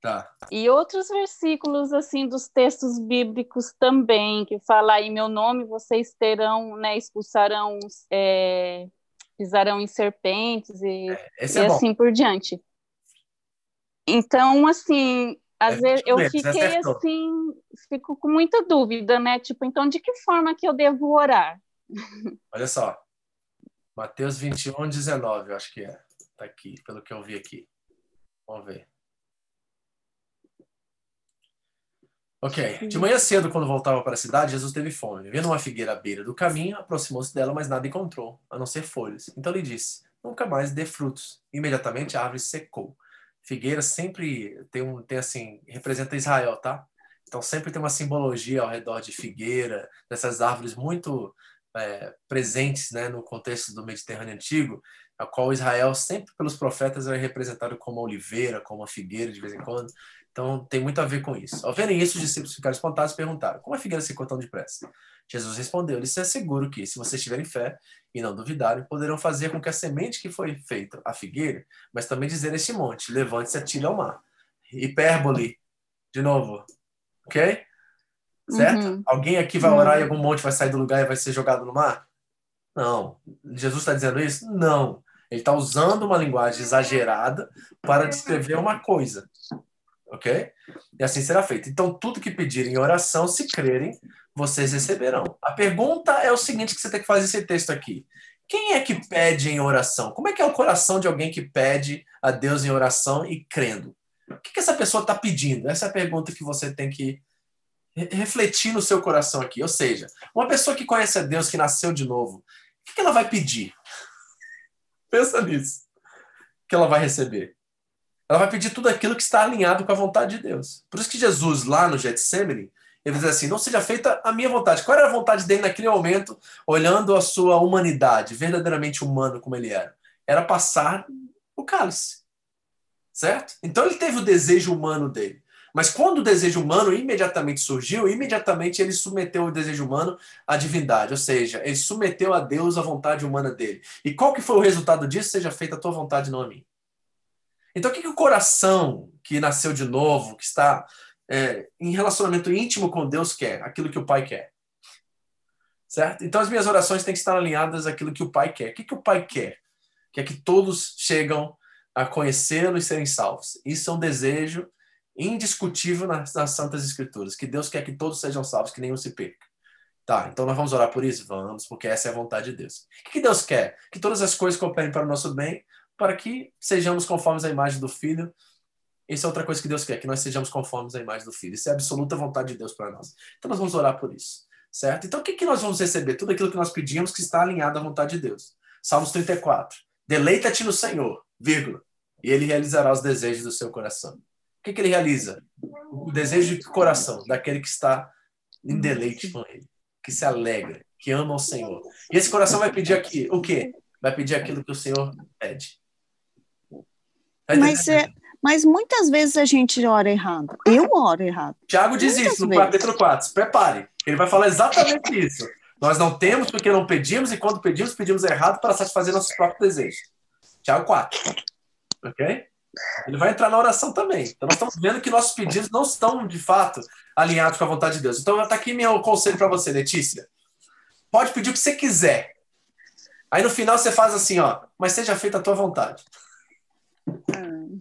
Tá. E outros versículos assim dos textos bíblicos também que fala em meu nome vocês terão, né, expulsarão, é, pisarão em serpentes e, é, e é assim por diante. Então, assim, às é vezes eu fiquei assim, fico com muita dúvida, né? Tipo, então de que forma que eu devo orar? Olha só. Mateus 21, 19, eu acho que é. Tá aqui, pelo que eu vi aqui. Vamos ver. Ok. De manhã cedo, quando voltava para a cidade, Jesus teve fome. Vendo uma figueira à beira do caminho, aproximou-se dela, mas nada encontrou, a não ser folhas. Então lhe disse: Nunca mais dê frutos. Imediatamente a árvore secou. Figueira sempre tem um tem assim representa Israel, tá? Então sempre tem uma simbologia ao redor de figueira, dessas árvores muito é, presentes, né, no contexto do Mediterrâneo antigo, a qual Israel sempre pelos profetas é representado como a oliveira, como a figueira de vez em quando. Então tem muito a ver com isso. Ao verem isso, os discípulos ficaram espantados e perguntaram: Como a figueira secou tão depressa? Jesus respondeu: Lhes asseguro que, se vocês tiverem fé e não duvidarem, poderão fazer com que a semente que foi feita a figueira, mas também dizer este monte: Levante-se atire ao mar. Hipérbole, de novo, ok? Certo? Uhum. Alguém aqui vai orar uhum. e algum monte vai sair do lugar e vai ser jogado no mar? Não. Jesus está dizendo isso? Não. Ele está usando uma linguagem exagerada para descrever uma coisa ok? E assim será feito. Então, tudo que pedirem em oração, se crerem, vocês receberão. A pergunta é o seguinte que você tem que fazer esse texto aqui. Quem é que pede em oração? Como é que é o coração de alguém que pede a Deus em oração e crendo? O que, que essa pessoa está pedindo? Essa é a pergunta que você tem que refletir no seu coração aqui. Ou seja, uma pessoa que conhece a Deus, que nasceu de novo, o que, que ela vai pedir? Pensa nisso. O que ela vai receber? Ela vai pedir tudo aquilo que está alinhado com a vontade de Deus. Por isso que Jesus, lá no Getsemane, ele diz assim: não seja feita a minha vontade. Qual era a vontade dele naquele momento, olhando a sua humanidade, verdadeiramente humano como ele era? Era passar o cálice. Certo? Então ele teve o desejo humano dele. Mas quando o desejo humano imediatamente surgiu, imediatamente ele submeteu o desejo humano à divindade, ou seja, ele submeteu a Deus a vontade humana dele. E qual que foi o resultado disso? Seja feita a tua vontade, não a minha. Então, o que, que o coração que nasceu de novo, que está é, em relacionamento íntimo com Deus quer, aquilo que o Pai quer. Certo? Então as minhas orações têm que estar alinhadas àquilo que o Pai quer. O que, que o Pai quer? Quer que todos chegam a conhecê-lo e serem salvos. Isso é um desejo indiscutível nas, nas Santas Escrituras, que Deus quer que todos sejam salvos, que nenhum se perca. Tá, então nós vamos orar por isso? Vamos, porque essa é a vontade de Deus. O que Deus quer? Que todas as coisas cooperem para o nosso bem, para que sejamos conformes à imagem do Filho. Isso é outra coisa que Deus quer, que nós sejamos conformes à imagem do Filho. Isso é a absoluta vontade de Deus para nós. Então nós vamos orar por isso, certo? Então o que, que nós vamos receber? Tudo aquilo que nós pedimos que está alinhado à vontade de Deus. Salmos 34. Deleita-te no Senhor, vírgula, e Ele realizará os desejos do seu coração. O que, que Ele realiza? O desejo de coração daquele que está em deleite com Ele, que se alegra, que ama o Senhor. E esse coração vai pedir aqui o quê? Vai pedir aquilo que o Senhor pede. Mas, é, mas muitas vezes a gente ora errado. Eu oro errado. Tiago diz muitas isso no capítulo 4. Prepare. Ele vai falar exatamente isso. Nós não temos porque não pedimos, e quando pedimos, pedimos errado para satisfazer nossos próprios desejos. Tiago 4. Ok? Ele vai entrar na oração também. Então, nós estamos vendo que nossos pedidos não estão, de fato, alinhados com a vontade de Deus. Então, está aqui meu conselho para você, Letícia. Pode pedir o que você quiser. Aí, no final, você faz assim, ó. Mas seja feita a tua vontade. Hum.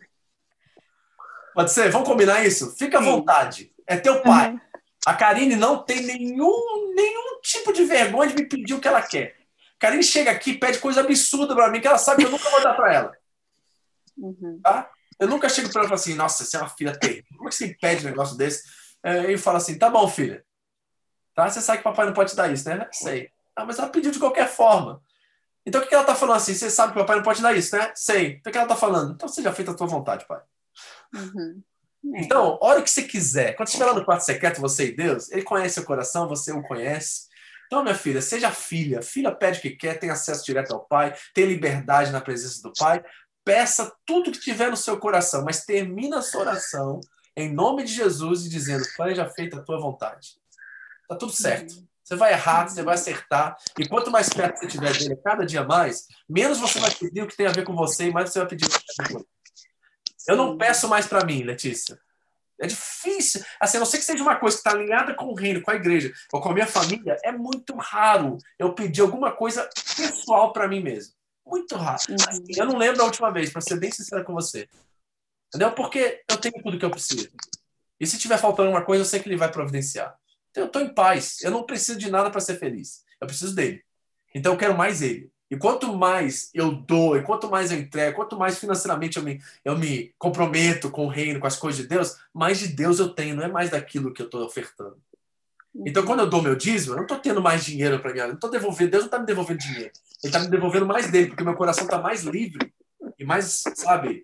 Pode ser? Vamos combinar isso? Fica à vontade. É teu pai. Uhum. A Karine não tem nenhum, nenhum tipo de vergonha de me pedir o que ela quer. A Karine chega aqui e pede coisa absurda para mim que ela sabe que eu nunca vou dar para ela. Uhum. Tá? Eu nunca chego para ela e falo assim, nossa, você é uma filha terrível. Como é que você pede um negócio desse? É, e fala assim, tá bom, filha. Tá? Você sabe que papai não pode te dar isso, né? Sei. Ah, mas ela pediu de qualquer forma. Então o que ela tá falando assim? Você sabe que papai não pode te dar isso, né? Sei. Então o que ela tá falando? Então seja feita a tua vontade, pai. Uhum. É. Então, ora o que você quiser. Quando estiver lá no quarto secreto, você e Deus, ele conhece seu coração, você o conhece. Então, minha filha, seja filha. Filha pede o que quer, tem acesso direto ao pai, tem liberdade na presença do pai. Peça tudo que tiver no seu coração, mas termina a sua oração em nome de Jesus e dizendo: já feita a tua vontade. Tá tudo certo. Você vai errar, você vai acertar. E quanto mais perto você tiver dele, cada dia mais, menos você vai pedir o que tem a ver com você e mais você vai pedir o que tem a ver com ele. Eu não peço mais para mim, Letícia. É difícil. Assim, a não ser que seja uma coisa que está alinhada com o reino, com a igreja, ou com a minha família, é muito raro eu pedir alguma coisa pessoal para mim mesmo. Muito raro. Assim, eu não lembro a última vez, para ser bem sincero com você. Entendeu? Porque eu tenho tudo que eu preciso. E se tiver faltando uma coisa, eu sei que ele vai providenciar. Então eu estou em paz. Eu não preciso de nada para ser feliz. Eu preciso dele. Então eu quero mais ele. E quanto mais eu dou, e quanto mais eu entrego, quanto mais financeiramente eu me, eu me comprometo com o reino, com as coisas de Deus, mais de Deus eu tenho, não é mais daquilo que eu estou ofertando. Então, quando eu dou meu dízimo, eu não estou tendo mais dinheiro para mim, eu não estou devolvendo, Deus não está me devolvendo dinheiro, Ele está me devolvendo mais dele, porque meu coração está mais livre e mais, sabe,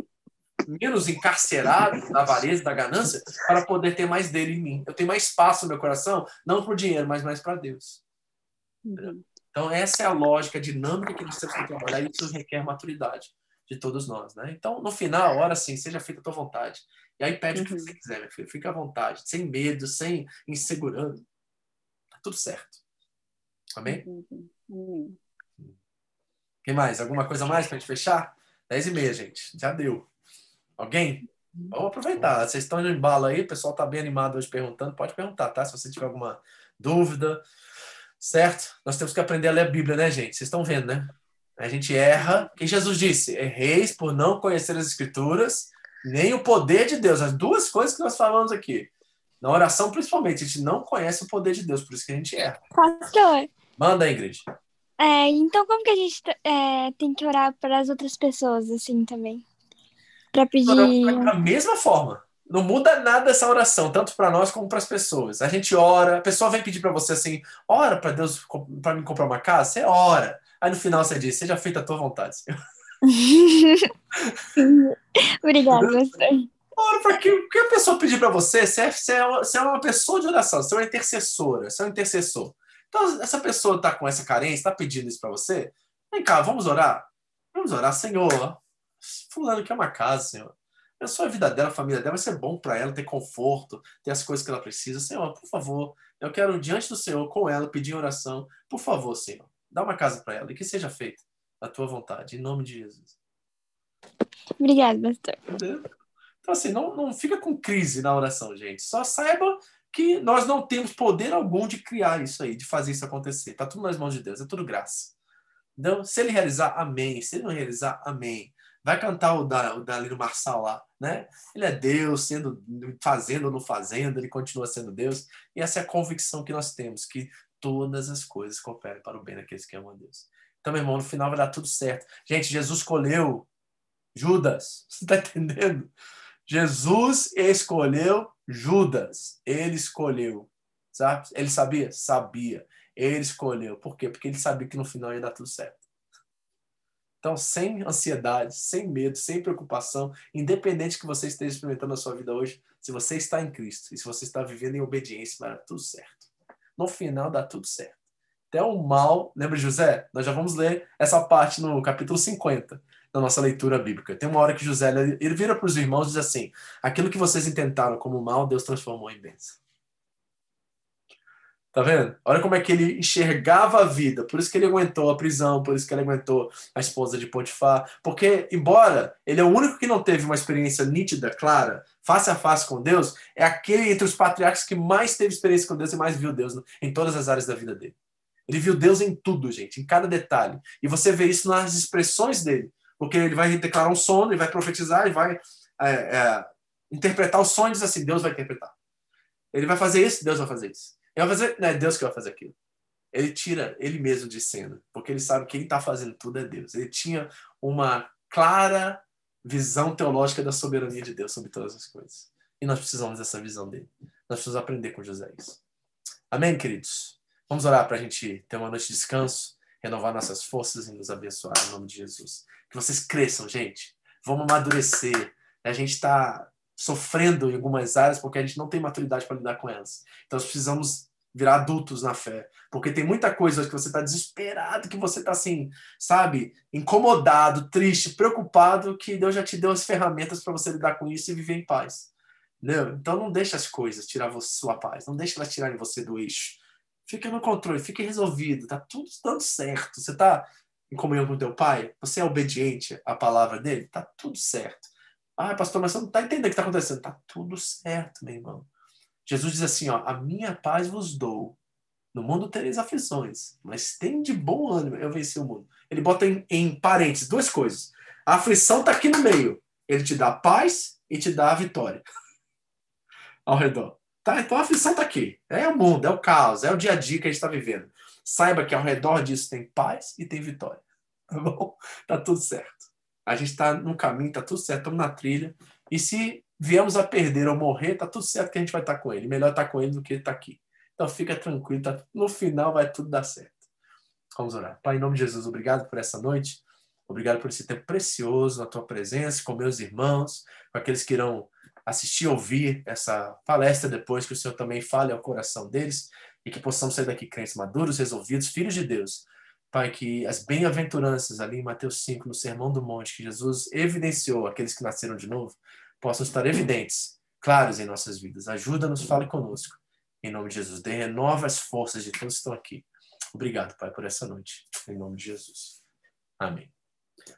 menos encarcerado da avareza, da ganância, para poder ter mais dele em mim. Eu tenho mais espaço no meu coração, não por dinheiro, mas mais para Deus. Uhum. Então, essa é a lógica, a dinâmica que nós temos que trabalhar e isso requer maturidade de todos nós, né? Então, no final, ora sim, seja feita a tua vontade. E aí pede o que você uhum. quiser, meu filho. Fica à vontade, sem medo, sem insegurança. Tudo certo. Amém? Uhum. Uhum. Quem mais? Alguma coisa mais para gente fechar? Dez e meia, gente. Já deu. Alguém? Vamos aproveitar. Vocês estão indo em bala aí, o pessoal está bem animado hoje perguntando. Pode perguntar, tá? Se você tiver alguma dúvida, certo? Nós temos que aprender a ler a Bíblia, né, gente? Vocês estão vendo, né? A gente erra. O que Jesus disse? Erreis por não conhecer as Escrituras, nem o poder de Deus. As duas coisas que nós falamos aqui. Na oração, principalmente, a gente não conhece o poder de Deus, por isso que a gente erra. Pastor. Manda, Ingrid. É, então, como que a gente é, tem que orar para as outras pessoas, assim, também? Para pedir. Da mesma forma. Não muda nada essa oração, tanto para nós como para as pessoas. A gente ora, a pessoa vem pedir para você assim: ora para Deus, para me comprar uma casa, você ora. Aí no final você diz: seja feita a tua vontade, Senhor. Obrigada, pastor. Ora para que, que a pessoa pedir para você, você é, você, é, você é uma pessoa de oração, você é uma intercessora, você é um intercessor. Então, essa pessoa está com essa carência, está pedindo isso para você, vem cá, vamos orar? Vamos orar, Senhor. Fulano quer uma casa, Senhor abençoa a vida dela, a família dela, vai ser bom para ela ter conforto, ter as coisas que ela precisa. Senhor, por favor, eu quero diante do Senhor, com ela, pedir oração. Por favor, Senhor, dá uma casa para ela e que seja feita a tua vontade, em nome de Jesus. Obrigada, pastor. Então, assim, não, não fica com crise na oração, gente. Só saiba que nós não temos poder algum de criar isso aí, de fazer isso acontecer. Está tudo nas mãos de Deus, é tudo graça. Então, se ele realizar, amém. Se ele não realizar, amém. Vai cantar o, da, o Marçal lá, né? Ele é Deus, sendo, fazendo ou não fazendo, ele continua sendo Deus. E essa é a convicção que nós temos, que todas as coisas cooperam para o bem daqueles que amam a Deus. Então, meu irmão, no final vai dar tudo certo. Gente, Jesus escolheu Judas. Você está entendendo? Jesus escolheu Judas. Ele escolheu. Sabe? Ele sabia? Sabia. Ele escolheu. Por quê? Porque ele sabia que no final ia dar tudo certo. Então, sem ansiedade, sem medo, sem preocupação, independente que você esteja experimentando na sua vida hoje, se você está em Cristo e se você está vivendo em obediência, vai dar tudo certo. No final dá tudo certo. Até o mal, lembra José? Nós já vamos ler essa parte no capítulo 50 da nossa leitura bíblica. Tem uma hora que José ele vira para os irmãos e diz assim: aquilo que vocês intentaram como mal, Deus transformou em bênção. Tá vendo? Olha como é que ele enxergava a vida. Por isso que ele aguentou a prisão, por isso que ele aguentou a esposa de Potifar. Porque, embora ele é o único que não teve uma experiência nítida, clara, face a face com Deus, é aquele entre os patriarcas que mais teve experiência com Deus e mais viu Deus em todas as áreas da vida dele. Ele viu Deus em tudo, gente, em cada detalhe. E você vê isso nas expressões dele. Porque ele vai declarar um sono, ele vai profetizar, ele vai é, é, interpretar o sonho e diz assim: Deus vai interpretar. Ele vai fazer isso, Deus vai fazer isso. Ele vai fazer, não é Deus que vai fazer aquilo. Ele tira ele mesmo de cena, porque ele sabe que quem está fazendo tudo é Deus. Ele tinha uma clara visão teológica da soberania de Deus sobre todas as coisas. E nós precisamos dessa visão dele. Nós precisamos aprender com José isso. Amém, queridos? Vamos orar para a gente ter uma noite de descanso, renovar nossas forças e nos abençoar em nome de Jesus. Que vocês cresçam, gente. Vamos amadurecer. A gente está sofrendo em algumas áreas porque a gente não tem maturidade para lidar com elas. Então nós precisamos virar adultos na fé, porque tem muita coisa que você está desesperado, que você está assim, sabe, incomodado, triste, preocupado, que Deus já te deu as ferramentas para você lidar com isso e viver em paz. Entendeu? Então não deixe as coisas tirar sua paz, não deixe elas tirarem você do eixo. Fica no controle, fique resolvido, tá tudo dando certo. Você está em comunhão com teu pai, você é obediente à palavra dele, tá tudo certo. Ah, pastor, mas você não está entendendo o que está acontecendo. Está tudo certo, meu irmão. Jesus diz assim: ó, a minha paz vos dou. No mundo tereis aflições, mas tem de bom ânimo, eu venci o mundo. Ele bota em, em parênteses duas coisas. A aflição está aqui no meio. Ele te dá paz e te dá a vitória ao redor. Tá? Então a aflição está aqui. É o mundo, é o caos, é o dia a dia que a gente está vivendo. Saiba que ao redor disso tem paz e tem vitória. Tá bom? Tá tudo certo. A gente está no caminho, está tudo certo, estamos na trilha. E se viemos a perder ou morrer, tá tudo certo que a gente vai estar tá com ele. Melhor estar tá com ele do que estar tá aqui. Então fica tranquilo, tá, no final vai tudo dar certo. Vamos orar. Pai, em nome de Jesus, obrigado por essa noite. Obrigado por esse tempo precioso na tua presença, com meus irmãos, com aqueles que irão assistir, ouvir essa palestra depois, que o Senhor também fale ao coração deles e que possamos sair daqui crentes maduros, resolvidos, filhos de Deus, Pai, que as bem-aventuranças ali em Mateus 5, no Sermão do Monte, que Jesus evidenciou aqueles que nasceram de novo, possam estar evidentes, claros em nossas vidas. Ajuda-nos, fale conosco. Em nome de Jesus, dê renova as forças de todos que estão aqui. Obrigado, Pai, por essa noite. Em nome de Jesus. Amém.